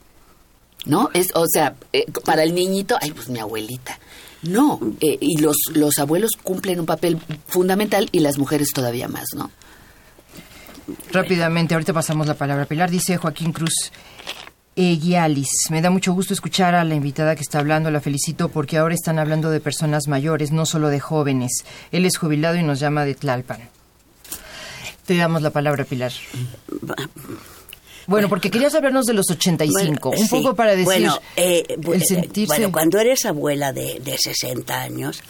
¿No? Es, o sea, eh, para el niñito, ay, pues mi abuelita. No, eh, y los, los abuelos cumplen un papel fundamental y las mujeres todavía más, ¿no? Rápidamente, ahorita pasamos la palabra. a Pilar dice Joaquín Cruz Eguialis. Me da mucho gusto escuchar a la invitada que está hablando. La felicito porque ahora están hablando de personas mayores, no solo de jóvenes. Él es jubilado y nos llama de Tlalpan. Te damos la palabra, Pilar. Bueno, porque querías hablarnos de los 85. Bueno, un sí. poco para decir Bueno, eh, el sentirse... bueno, cuando eres abuela de, de 60 años,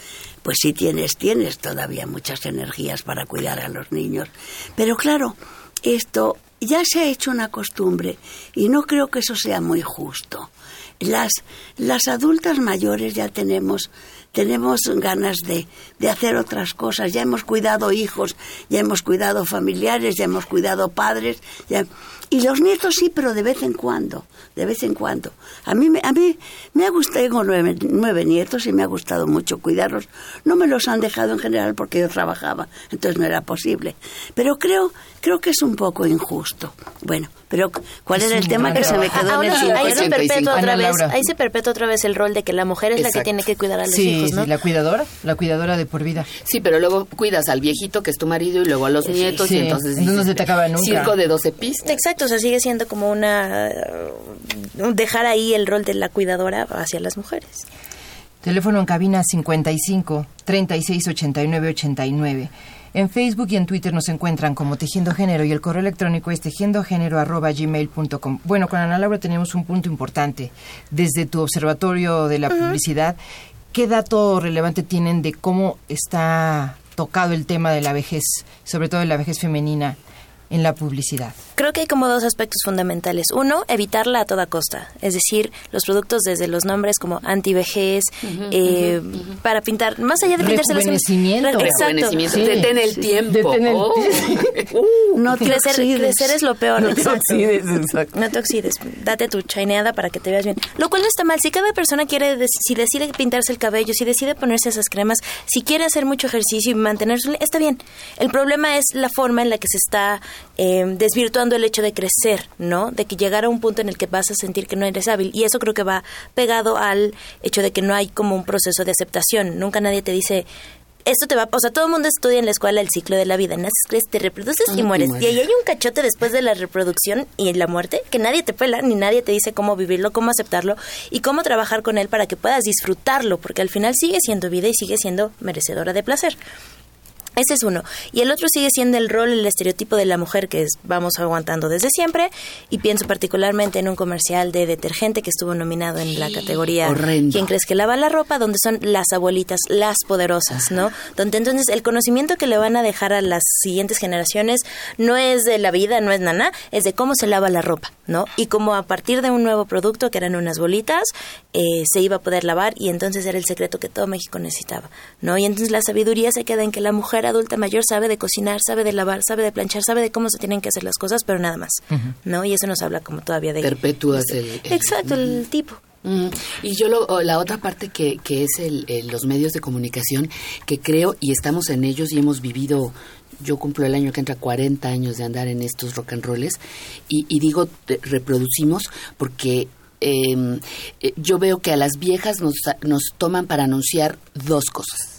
pues sí tienes, tienes todavía muchas energías para cuidar a los niños. Pero claro, esto ya se ha hecho una costumbre y no creo que eso sea muy justo. Las, las adultas mayores ya tenemos, tenemos ganas de, de hacer otras cosas. Ya hemos cuidado hijos, ya hemos cuidado familiares, ya hemos cuidado padres. ya- y los nietos sí, pero de vez en cuando, de vez en cuando. A mí, me- a mí me ha gustado, tengo nueve, nueve nietos y me ha gustado mucho cuidarlos. No me los han dejado en general porque yo trabajaba, entonces no era posible. Pero creo, creo que es un poco injusto. Bueno, pero ¿cuál era el tema que se me quedó en Ahora el sí, ahí se 50? perpetúa otra vez, ahí se perpetúa otra vez el rol de que la mujer es la que tiene que cuidar a los Sí, hijos, ¿no? sí, la cuidadora, la cuidadora de por vida. Sí, pero luego cuidas al viejito que es tu marido y luego a los nietos Sí, y entonces no dices, se te acaba nunca. Circo de 12 pistas. Exacto, o sea, sigue siendo como una uh, dejar ahí el rol de la cuidadora hacia las mujeres. Teléfono en cabina 55 36 89 89. En Facebook y en Twitter nos encuentran como Tejiendo Género y el correo electrónico es tejiendogénero@gmail.com. Bueno, con Ana Laura tenemos un punto importante. Desde tu observatorio de la publicidad, ¿qué dato relevante tienen de cómo está tocado el tema de la vejez, sobre todo de la vejez femenina en la publicidad? Creo que hay como dos aspectos fundamentales. Uno, evitarla a toda costa. Es decir, los productos desde los nombres como antivejez, eh, para pintar, más allá de pintarse Rejuvenecimiento. Exacto. Sí. Detén el tiempo. Detén el Oh. No te crecer, oxides. crecer es lo peor. No te exacto. oxides, exacto. No te oxides. Date tu chaineada para que te veas bien. Lo cual no está mal. Si cada persona quiere, si decide pintarse el cabello, si decide ponerse esas cremas, si quiere hacer mucho ejercicio y mantenerse, está bien. El problema es la forma en la que se está eh, desvirtuando el hecho de crecer, ¿no? De que llegar a un punto en el que vas a sentir que no eres hábil. Y eso creo que va pegado al hecho de que no hay como un proceso de aceptación. Nunca nadie te dice, esto te va, o sea, todo el mundo estudia en la escuela el ciclo de la vida, naces, creces, te reproduces y mueres. mueres. Y ahí hay un cachote después de la reproducción y la muerte que nadie te pela, ni nadie te dice cómo vivirlo, cómo aceptarlo y cómo trabajar con él para que puedas disfrutarlo, porque al final sigue siendo vida y sigue siendo merecedora de placer. Ese es uno. Y el otro sigue siendo el rol, el estereotipo de la mujer que es- vamos aguantando desde siempre. Y pienso particularmente en un comercial de detergente que estuvo nominado en la categoría Horrendo. ¿Quién crees que lava la ropa? Donde son las abuelitas, las poderosas, ¿no? Donde entonces el conocimiento que le van a dejar a las siguientes generaciones no es de la vida, no es nana, es de cómo se lava la ropa, ¿no? Y cómo a partir de un nuevo producto, que eran unas bolitas, eh, se iba a poder lavar y entonces era el secreto que todo México necesitaba, ¿no? Y entonces la sabiduría se queda en que la mujer adulta mayor sabe de cocinar, sabe de lavar, sabe de planchar, sabe de cómo se tienen que hacer las cosas, pero nada más, ¿no? Y eso nos habla como todavía de... Perpetúas el... el- Exacto, el tipo. Mm, Y yo lo- la otra parte que, que es el, el- los medios de comunicación, que creo y estamos en ellos y hemos vivido, yo cumplo el año que entra 40 años de andar en estos rock and rolls y, y digo te- reproducimos porque eh, eh, yo veo que a las viejas nos, nos toman para anunciar dos cosas.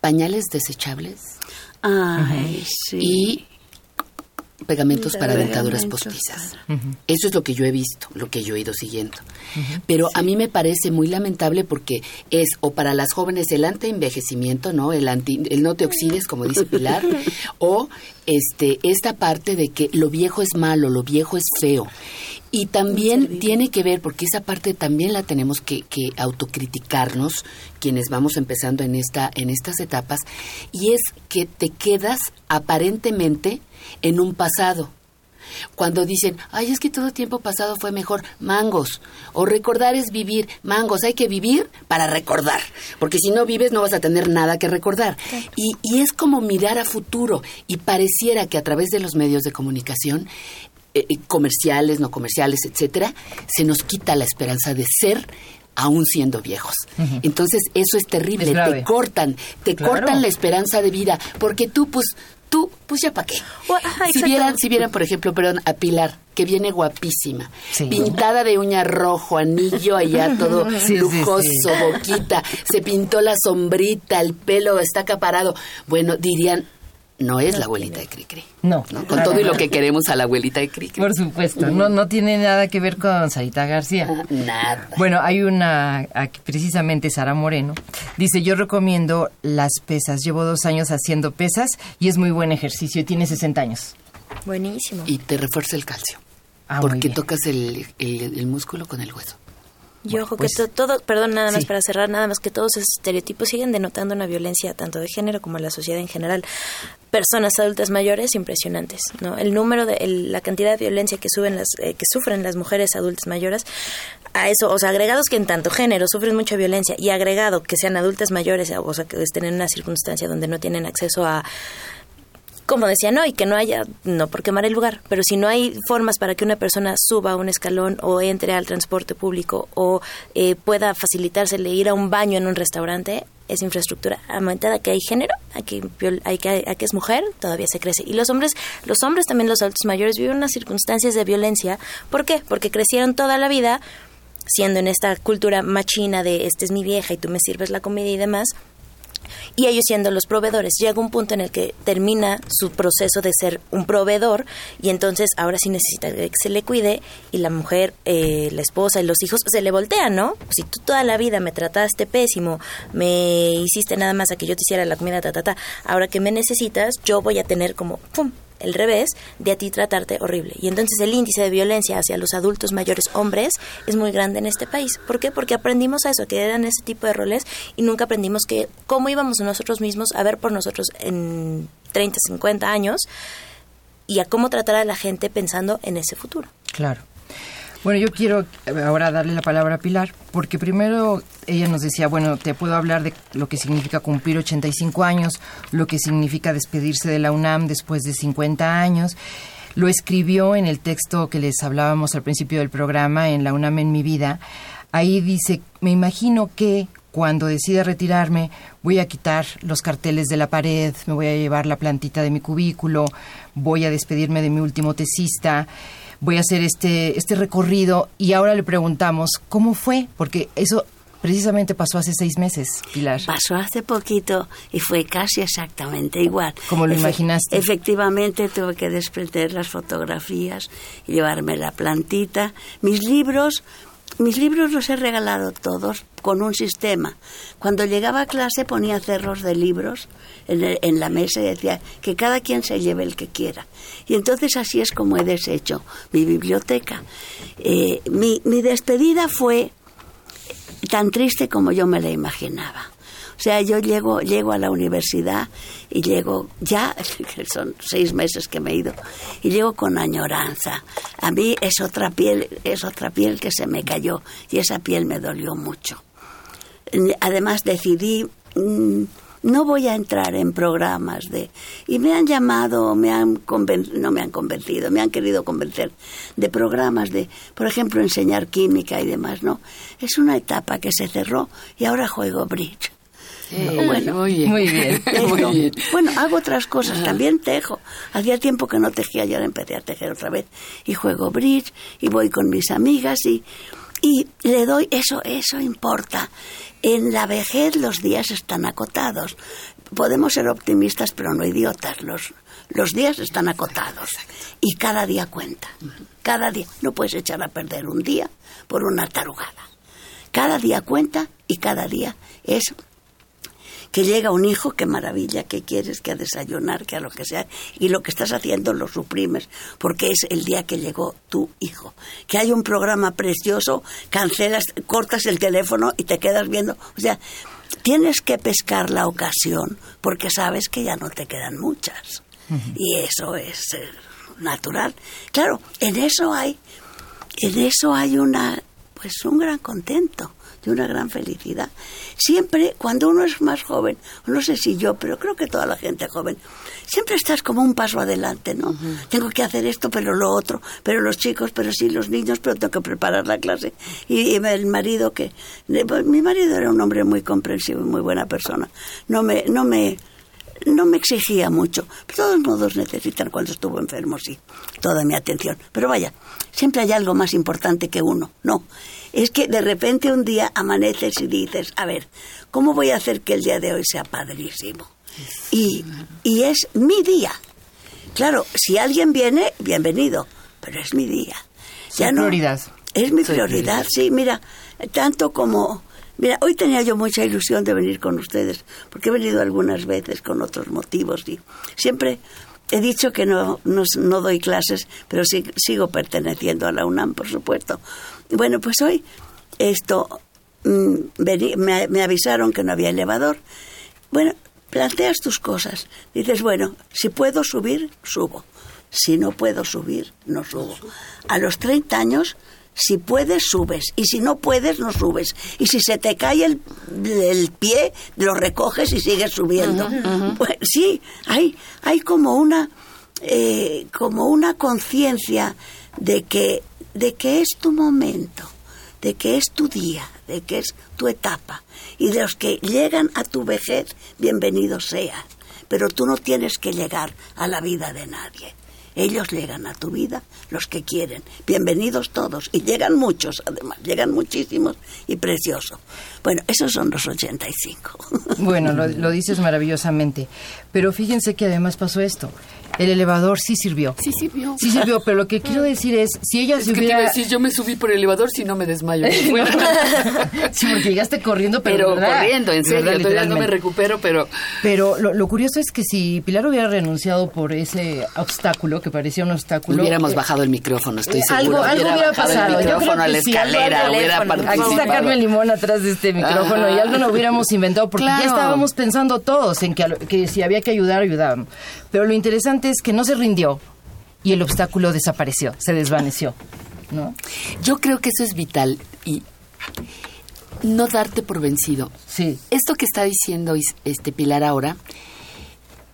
Pañales desechables Ay, sí. y pegamentos para dentaduras postizas. Eso es lo que yo he visto, lo que yo he ido siguiendo. Pero a mí me parece muy lamentable porque es o para las jóvenes el antienvejecimiento, ¿no? El anti, el no te oxides, como dice Pilar, o este esta parte de que lo viejo es malo, lo viejo es feo. Y también tiene que ver, porque esa parte también la tenemos que, que autocriticarnos, quienes vamos empezando en esta, en estas etapas, y es que te quedas aparentemente en un pasado. Cuando dicen, ay, es que todo tiempo pasado fue mejor, mangos. O recordar es vivir, mangos. Hay que vivir para recordar. Porque si no vives no vas a tener nada que recordar. Y, y es como mirar a futuro. Y pareciera que a través de los medios de comunicación, eh, eh, comerciales, no comerciales, etcétera, se nos quita la esperanza de ser aún siendo viejos. Entonces, eso es terrible. Es te cortan, te Claro. cortan la esperanza de vida. Porque tú, pues, tú, pues ya para qué. Si vieran, si vieran, por ejemplo, perdón, a Pilar, que viene guapísima, Sí. pintada de uña rojo, anillo allá todo Sí, sí, lujoso, sí. boquita, se pintó la sombrita, el pelo está acaparado. Bueno, dirían, no es la abuelita de Cricri. No. ¿no? Con todo y lo que queremos a la abuelita de Cricri. Por supuesto, no, no tiene nada que ver con Sarita García. Nada. Bueno, hay una, aquí precisamente Sara Moreno, dice, yo recomiendo las pesas, llevo dos años haciendo pesas y es muy buen ejercicio y tiene 60 años. Buenísimo. Y te refuerza el calcio. Ah, porque tocas el, el- el músculo con el hueso. Y ojo pues- que to- todo, perdón, nada más Sí. para cerrar, nada más que todos esos estereotipos siguen denotando una violencia tanto de género como en la sociedad en general. Personas adultas mayores impresionantes, ¿no? El número de el- la cantidad de violencia que suben las eh, que sufren las mujeres adultas mayores a eso, o sea, agregados que en tanto género sufren mucha violencia y agregado que sean adultas mayores, o sea, que estén en una circunstancia donde no tienen acceso a como decía, no, y que no haya, no por quemar el lugar, pero si no hay formas para que una persona suba un escalón o entre al transporte público o eh, pueda facilitársele ir a un baño en un restaurante, es infraestructura. Aumentada que hay género, a que, viol- hay que, es mujer, todavía se crece. Y los hombres, los hombres también, los adultos mayores, viven unas circunstancias de violencia. ¿Por qué? Porque crecieron toda la vida siendo en esta cultura machina de este es mi vieja y tú me sirves la comida y demás, y ellos siendo los proveedores. Llega un punto en el que termina su proceso de ser un proveedor y entonces ahora sí necesita que se le cuide y la mujer, eh, la esposa y los hijos se le voltean, ¿no? Si tú toda la vida me trataste pésimo, me hiciste nada más a que yo te hiciera la comida, ta, ta, ta, ahora que me necesitas, yo voy a tener como, ¡pum! El revés de a ti tratarte horrible. Y entonces el índice de violencia hacia los adultos mayores hombres es muy grande en este país. ¿Por qué? Porque aprendimos a eso, que eran ese tipo de roles y nunca aprendimos que cómo íbamos nosotros mismos a ver por nosotros en 30, 50 años y a cómo tratar a la gente pensando en ese futuro. Claro. Bueno, yo quiero ahora darle la palabra a Pilar, porque primero ella nos decía, bueno, te puedo hablar de lo que significa cumplir 85 años, lo que significa despedirse de la UNAM después de 50 años. Lo escribió en el texto que les hablábamos al principio del programa, en La UNAM en mi vida. Ahí dice, me imagino que cuando decida retirarme voy a quitar los carteles de la pared, me voy a llevar la plantita de mi cubículo, voy a despedirme de mi último tesista voy a hacer este, este recorrido y ahora le preguntamos cómo fue, porque eso precisamente pasó hace seis meses, Pilar. Pasó hace poquito y fue casi exactamente igual. Como lo imaginaste. Efectivamente tuve que desprender las fotografías llevarme la plantita. Mis libros mis libros los he regalado todos con un sistema. Cuando llegaba a clase ponía cerros de libros en, la mesa y decía que cada quien se lleve el que quiera. Y entonces así es como he deshecho mi biblioteca. Eh, mi, mi despedida fue tan triste como yo me la imaginaba. O sea, yo llego, llego a la universidad y llego ya, son seis meses que me he ido, y llego con añoranza. A mí es otra piel, es otra piel que se me cayó y esa piel me dolió mucho. Además decidí mm, no voy a entrar en programas de y me han llamado me han no me han convencido me han querido convencer de programas de por ejemplo enseñar química y demás no es una etapa que se cerró y ahora juego bridge bueno, muy bien. Bueno, hago otras cosas, también tejo. Hacía tiempo que no tejía y ahora empecé a tejer otra vez. Y juego bridge y voy con mis amigas y, y le doy, eso, eso importa. En la vejez los días están acotados. Podemos ser optimistas, pero no idiotas. Los, los días están acotados y cada día cuenta. Cada día. No puedes echar a perder un día por una tarugada. Cada día cuenta y cada día es que llega un hijo, qué maravilla, que quieres, que a desayunar, que a lo que sea, y lo que estás haciendo lo suprimes, porque es el día que llegó tu hijo. Que hay un programa precioso, cancelas, cortas el teléfono y te quedas viendo. O sea, tienes que pescar la ocasión, porque sabes que ya no te quedan muchas. Y eso es eh, natural. Claro, en eso hay, en eso hay una, pues un gran contento de una gran felicidad. Siempre, cuando uno es más joven, no sé si yo, pero creo que toda la gente joven, siempre estás como un paso adelante, ¿no? Tengo que hacer esto, pero lo otro, pero los chicos, pero sí los niños, pero tengo que preparar la clase. Y, el marido que... Mi marido era un hombre muy comprensivo y muy buena persona. No me... No me no me exigía mucho. De todos modos necesitan cuando estuvo enfermo, sí, toda mi atención. Pero vaya, siempre hay algo más importante que uno. No, es que de repente un día amaneces y dices, a ver, ¿cómo voy a hacer que el día de hoy sea padrísimo? Y, y es mi día. Claro, si alguien viene, bienvenido, pero es mi día. Ya no, prioridad. Es mi prioridad, sí, mira, tanto como... Mira, hoy tenía yo mucha ilusión de venir con ustedes, porque he venido algunas veces con otros motivos y siempre he dicho que no, no, no doy clases, pero sí, sigo perteneciendo a la UNAM, por supuesto. Bueno, pues hoy esto mm, me, me avisaron que no había elevador. Bueno, planteas tus cosas. Dices, bueno, si puedo subir, subo. Si no puedo subir, no subo. A los 30 años, si puedes, subes. Y si no puedes, no subes. Y si se te cae el, el pie, lo recoges y sigues subiendo. Pues, sí, hay, hay como una, eh, como una conciencia de que de que es tu momento, de que es tu día, de que es tu etapa. Y de los que llegan a tu vejez, bienvenidos sean. Pero tú no tienes que llegar a la vida de nadie. Ellos llegan a tu vida los que quieren. Bienvenidos todos. Y llegan muchos, además. Llegan muchísimos y precioso. Bueno, esos son los 85. Bueno, lo, dices maravillosamente. Pero fíjense que además pasó esto el elevador sí sirvió. Sí sirvió. Sí sirvió, pero lo que quiero decir es, si ella se hubiera... decir, yo me subí por el elevador si no me desmayo. sí, porque llegaste corriendo, pero, pero corriendo, en serio, todavía no me recupero, pero... Pero lo, curioso es que si Pilar hubiera renunciado por ese obstáculo, que parecía un obstáculo... Hubiéramos eh, bajado el micrófono, estoy seguro. Algo, hubiera, pasado. El micrófono a la escalera, hubiera Aquí está Carmen Limón atrás de este micrófono y algo lo hubiéramos inventado porque ya estábamos pensando todos en que, que si había que ayudar, ayudábamos. Pero lo interesante es que no se rindió y el obstáculo desapareció, se desvaneció, ¿no? Yo creo que eso es vital y no darte por vencido. Sí. Esto que está diciendo este Pilar ahora,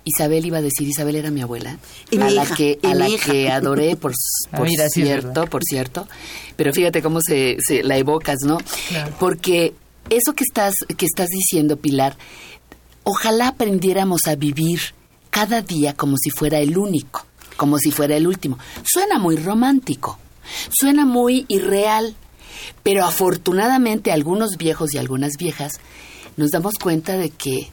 Isabel iba a decir, Isabel era mi abuela, Y a mi la hija, que y a mi la hija. que adoré por, Ah, por mira, cierto, por cierto. Pero fíjate cómo se, se la evocas, ¿no? Porque eso que estás que estás diciendo, Pilar, ojalá aprendiéramos a vivir cada día como si fuera el único, como si fuera el último. Suena muy romántico, suena muy irreal, pero afortunadamente algunos viejos y algunas viejas nos damos cuenta de que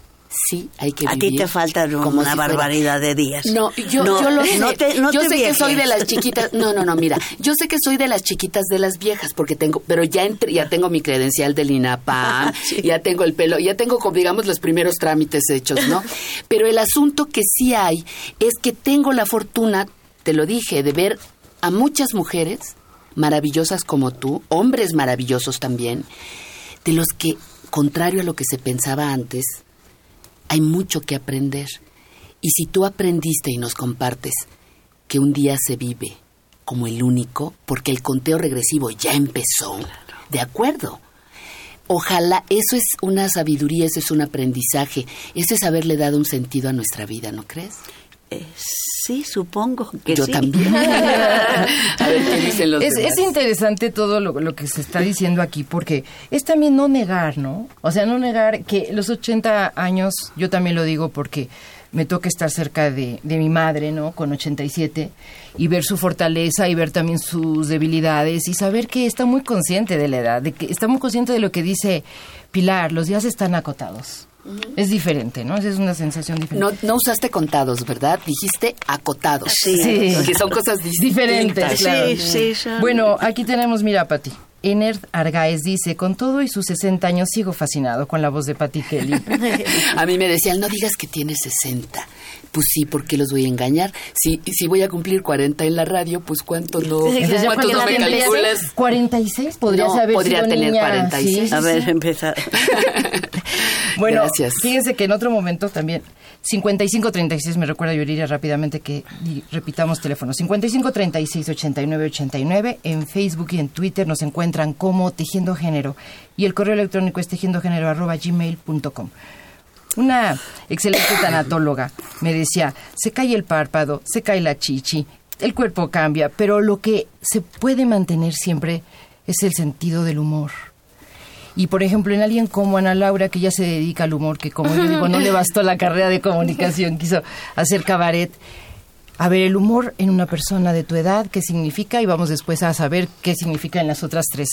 sí hay que A vivir. ti te faltan como una si fuera- barbaridad de días. No, yo, No, yo lo sé. no te- no yo te sé que soy de las chiquitas. No, no, no, mira. Yo sé que soy de las chiquitas de las viejas, porque tengo, pero ya entré- ya tengo mi credencial del INAPAM, ya tengo el pelo, ya tengo, digamos, los primeros trámites hechos, ¿no? Pero el asunto que sí hay es que tengo la fortuna, te lo dije, de ver a muchas mujeres maravillosas como tú, hombres maravillosos también, de los que, contrario a lo que se pensaba antes, hay mucho que aprender. Y si tú aprendiste y nos compartes que un día se vive como el único, porque el conteo regresivo ya empezó, de acuerdo. Ojalá, eso es una sabiduría, eso es un aprendizaje, ese es haberle dado un sentido a nuestra vida, ¿no crees? Eh, sí, supongo que Yo sí. también. a ver qué dicen los Es, demás. es interesante todo lo, lo que se está diciendo aquí porque es también no negar, ¿no? O sea, no negar que los 80 años, yo también lo digo porque me toca estar cerca de, de mi madre, ¿no? Con 87 y ver su fortaleza y ver también sus debilidades y saber que está muy consciente de la edad, de que está muy consciente de lo que dice Pilar, los días están acotados. Es diferente, ¿no? Es una sensación diferente. No, no usaste contados, ¿verdad? Dijiste acotados. Sí. Sí. Que son cosas distintas. diferentes, claro. Sí, sí, son- Bueno, aquí tenemos, mira, Pati. Ener Argaez dice, con todo y sus 60 años sigo fascinado con la voz de Pati Kelly. A mí me decían, no digas que tienes 60. Pues sí, ¿por qué los voy a engañar? Si, si voy a cumplir 40 en la radio, pues ¿cuánto no, Entonces, ¿cuánto no me calculas? 46 podrías No, haber podría sido tener niña, 46. sí, sí, A ver, sí. empezar. Bueno, Gracias. fíjense que en otro momento también 5536 me recuerda Yuriria rápidamente que repitamos teléfono 5536 8989 en Facebook y en Twitter nos encuentran como Tejiendo Género y el correo electrónico es tejiendogénero arroba gmail.com. Una excelente tanatóloga me decía, se cae el párpado, se cae la chichi, el cuerpo cambia, pero lo que se puede mantener siempre es el sentido del humor. Y por ejemplo, en alguien como Ana Laura, que ya se dedica al humor, que como yo digo, no le bastó la carrera de comunicación, quiso hacer cabaret. A ver, el humor en una persona de tu edad, ¿qué significa? Y vamos después a saber qué significa en las otras tres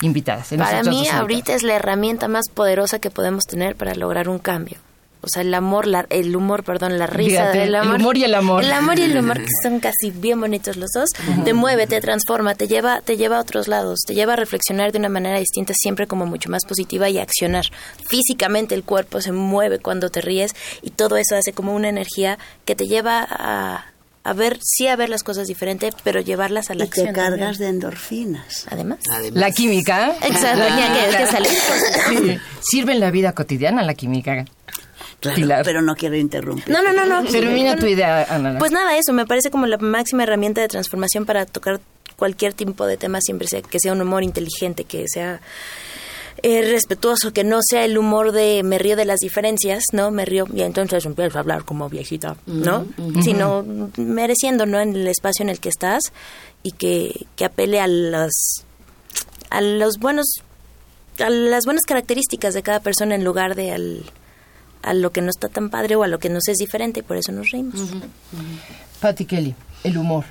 invitadas. en Para mí ahorita es la herramienta más poderosa que podemos tener para lograr un cambio. O sea, el amor, la- el humor, perdón, la risa, Fíjate, el el amor. humor y el amor. El amor y el humor, que son casi bien bonitos los dos. Te mueve, te transforma, te lleva, te lleva a otros lados, te lleva a reflexionar de una manera distinta, siempre como mucho más positiva y a accionar. Físicamente el cuerpo se mueve cuando te ríes y todo eso hace como una energía que te lleva a, a ver, sí a ver las cosas diferente, pero llevarlas a la Y te acción. cargas también. de endorfinas. Además. La química. Exacto, ya que- que sale. Sí. Sirve en la vida cotidiana la química. Claro, Pilar. pero no quiero interrumpir. No, no, no, no. Termina tu idea, Ana. Pues nada, eso me parece como la máxima herramienta de transformación para tocar cualquier tipo de tema, siempre sea que sea un humor inteligente, que sea eh, respetuoso, que no sea el humor de me río de las diferencias, ¿no? Me río y entonces empiezo a hablar como viejita, ¿no? Sino mereciendo, ¿no? En el espacio en el que estás y que, que apele a las a los buenos a las buenas características de cada persona en lugar de al a lo que no está tan padre o a lo que nos es diferente y por eso nos reímos. Patti Kelly, el humor.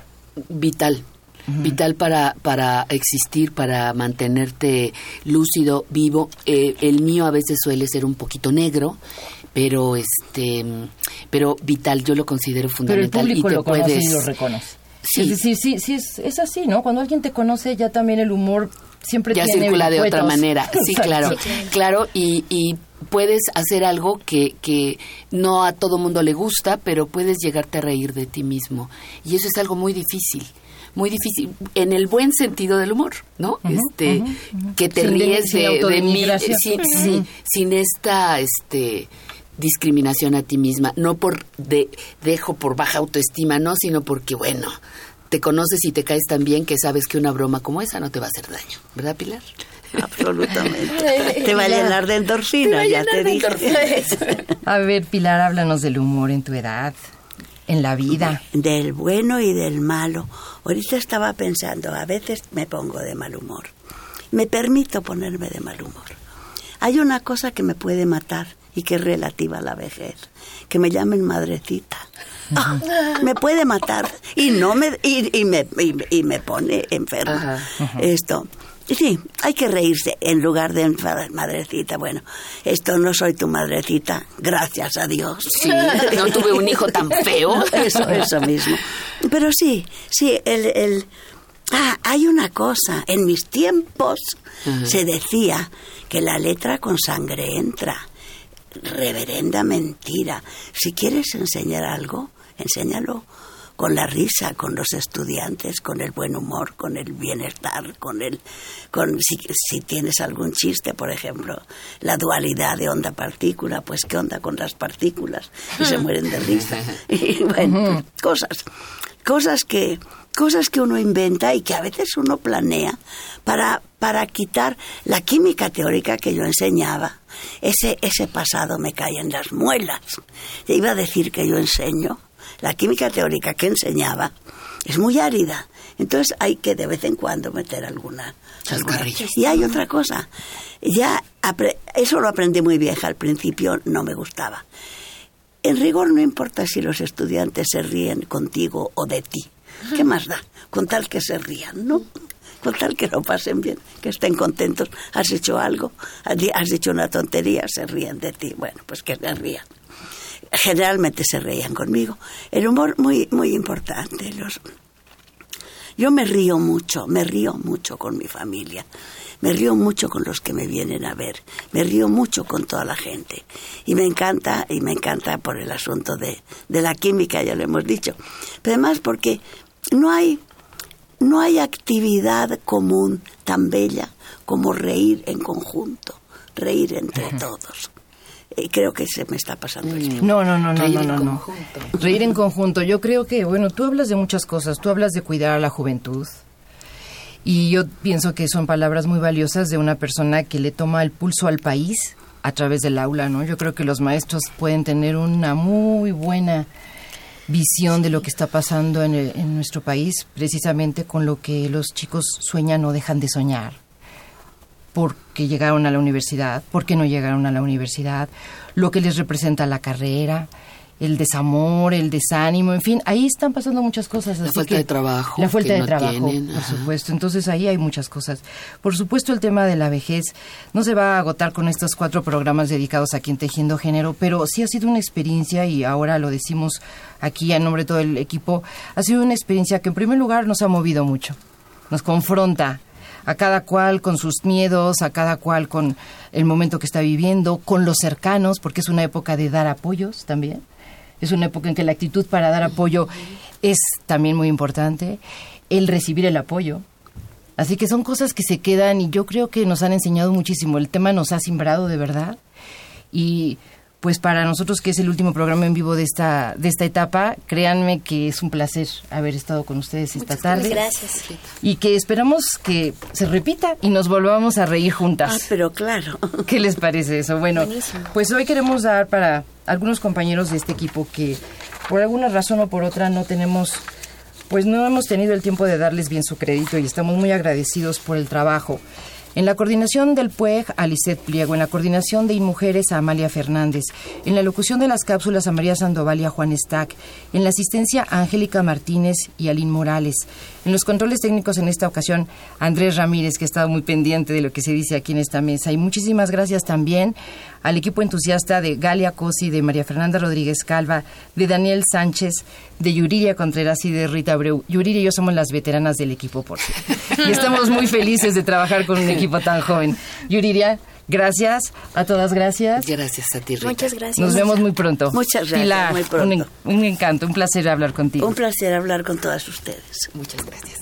Vital. Vital para, para existir, para mantenerte lúcido, vivo. Eh, el mío a veces suele ser un poquito negro, pero este, pero vital, yo lo considero Pero el fundamental. público y te lo conoce puedes, y lo reconoce. Sí. Es decir, sí, sí es, es así, ¿no? Cuando alguien te conoce, ya también el humor siempre ya tiene circula de otra manera. Sí, claro, claro, y, y puedes hacer algo que, que no a todo mundo le gusta, pero puedes llegarte a reír de ti mismo. Y eso es algo muy difícil. Muy difícil, en el buen sentido del humor, ¿no? este, que te Sin ríes de, de mí, sin, sí, sin esta, este, discriminación a ti misma, no por de, dejo por baja autoestima, no, sino porque, bueno, te conoces y te caes tan bien que sabes que una broma como esa no te va a hacer daño, ¿verdad, Pilar? Absolutamente. te va a llenar de endorfina, ya te dije. A ver, Pilar, háblanos del humor en tu edad, en la vida. Del bueno y del malo. Ahorita estaba pensando, a veces me pongo de mal humor. Me permito ponerme de mal humor. Hay una cosa que me puede matar y que es relativa a la vejez, que me llamen madrecita. Ah, me puede matar y no me y, me y, me pone enferma esto Sí, hay que reírse en lugar de enfadar, madrecita. Bueno, esto no soy tu madrecita, gracias a Dios. Sí, no tuve un hijo tan feo. Eso, eso mismo. Pero sí, sí, el, el... Ah, hay una cosa. En mis tiempos se decía que la letra con sangre entra. Reverenda mentira. Si quieres enseñar algo, enséñalo con la risa, con los estudiantes, con el buen humor, con el bienestar, con el, con si, si tienes algún chiste, por ejemplo, la dualidad de onda-partícula, pues qué onda con las partículas y se mueren de risa. Y bueno, cosas, cosas que, cosas que uno inventa y que a veces uno planea para, para quitar la química teórica que yo enseñaba. Ese, ese pasado me cae en las muelas. Iba a decir que yo enseño la química teórica que enseñaba es muy árida. Entonces hay que de vez en cuando meter alguna. alguna. Y hay otra cosa. Ya eso lo aprendí muy vieja. Al principio no me gustaba. En rigor no importa si los estudiantes se ríen contigo o de ti. ¿Qué más da? Con tal que se rían, ¿no? Con tal que lo pasen bien, que estén contentos. Has hecho algo, has dicho una tontería, se ríen de ti. Bueno, pues que se rían generalmente se reían conmigo. El humor muy, muy importante. Los... Yo me río mucho, me río mucho con mi familia, me río mucho con los que me vienen a ver, me río mucho con toda la gente. Y me encanta, y me encanta por el asunto de, de la química, ya lo hemos dicho. Pero además porque no hay, no hay actividad común tan bella como reír en conjunto, reír entre todos y creo que se me está pasando No, no, no, no, Reír no, no, Reír en conjunto. Yo creo que, bueno, tú hablas de muchas cosas. Tú hablas de cuidar a la juventud. Y yo pienso que son palabras muy valiosas de una persona que le toma el pulso al país a través del aula, ¿no? Yo creo que los maestros pueden tener una muy buena visión de lo que está pasando en, en nuestro país, precisamente con lo que los chicos sueñan o dejan de soñar por qué llegaron a la universidad, por qué no llegaron a la universidad, lo que les representa la carrera, el desamor, el desánimo, en fin, ahí están pasando muchas cosas. La falta de trabajo. La falta de trabajo, por supuesto. Entonces ahí hay muchas cosas. Por supuesto el tema de la vejez no se va a agotar con estos cuatro programas dedicados aquí en Tejiendo Género, pero sí ha sido una experiencia y ahora lo decimos aquí en nombre de todo el equipo, ha sido una experiencia que en primer lugar nos ha movido mucho, nos confronta a cada cual con sus miedos, a cada cual con el momento que está viviendo, con los cercanos, porque es una época de dar apoyos también. Es una época en que la actitud para dar apoyo es también muy importante. El recibir el apoyo. Así que son cosas que se quedan y yo creo que nos han enseñado muchísimo. El tema nos ha simbrado de verdad. Y pues para nosotros que es el último programa en vivo de esta de esta etapa, créanme que es un placer haber estado con ustedes esta tarde. Gracias. Y que esperamos que se repita y nos volvamos a reír juntas. Ah, pero claro. ¿Qué les parece eso? Bueno, pues hoy queremos dar para algunos compañeros de este equipo que por alguna razón o por otra no tenemos pues no hemos tenido el tiempo de darles bien su crédito y estamos muy agradecidos por el trabajo. En la coordinación del PUEG, a Lisette Pliego. En la coordinación de InMujeres, a Amalia Fernández. En la locución de las cápsulas, a María Sandoval y a Juan Stack. En la asistencia, a Angélica Martínez y a Lynn Morales. En los controles técnicos, en esta ocasión, Andrés Ramírez, que ha estado muy pendiente de lo que se dice aquí en esta mesa. Y muchísimas gracias también al equipo entusiasta de Galia Cosi, de María Fernanda Rodríguez Calva, de Daniel Sánchez, de Yuriria Contreras y de Rita Abreu. Yuriria y yo somos las veteranas del equipo, por cierto. Y estamos muy felices de trabajar con un equipo tan joven. Yuriria, gracias. A todas, gracias. Gracias a ti, Rita. Muchas gracias. Nos vemos muy pronto. Muchas gracias. Pilar, muy pronto. Un, un encanto, un placer hablar contigo. Un placer hablar con todas ustedes. Muchas gracias.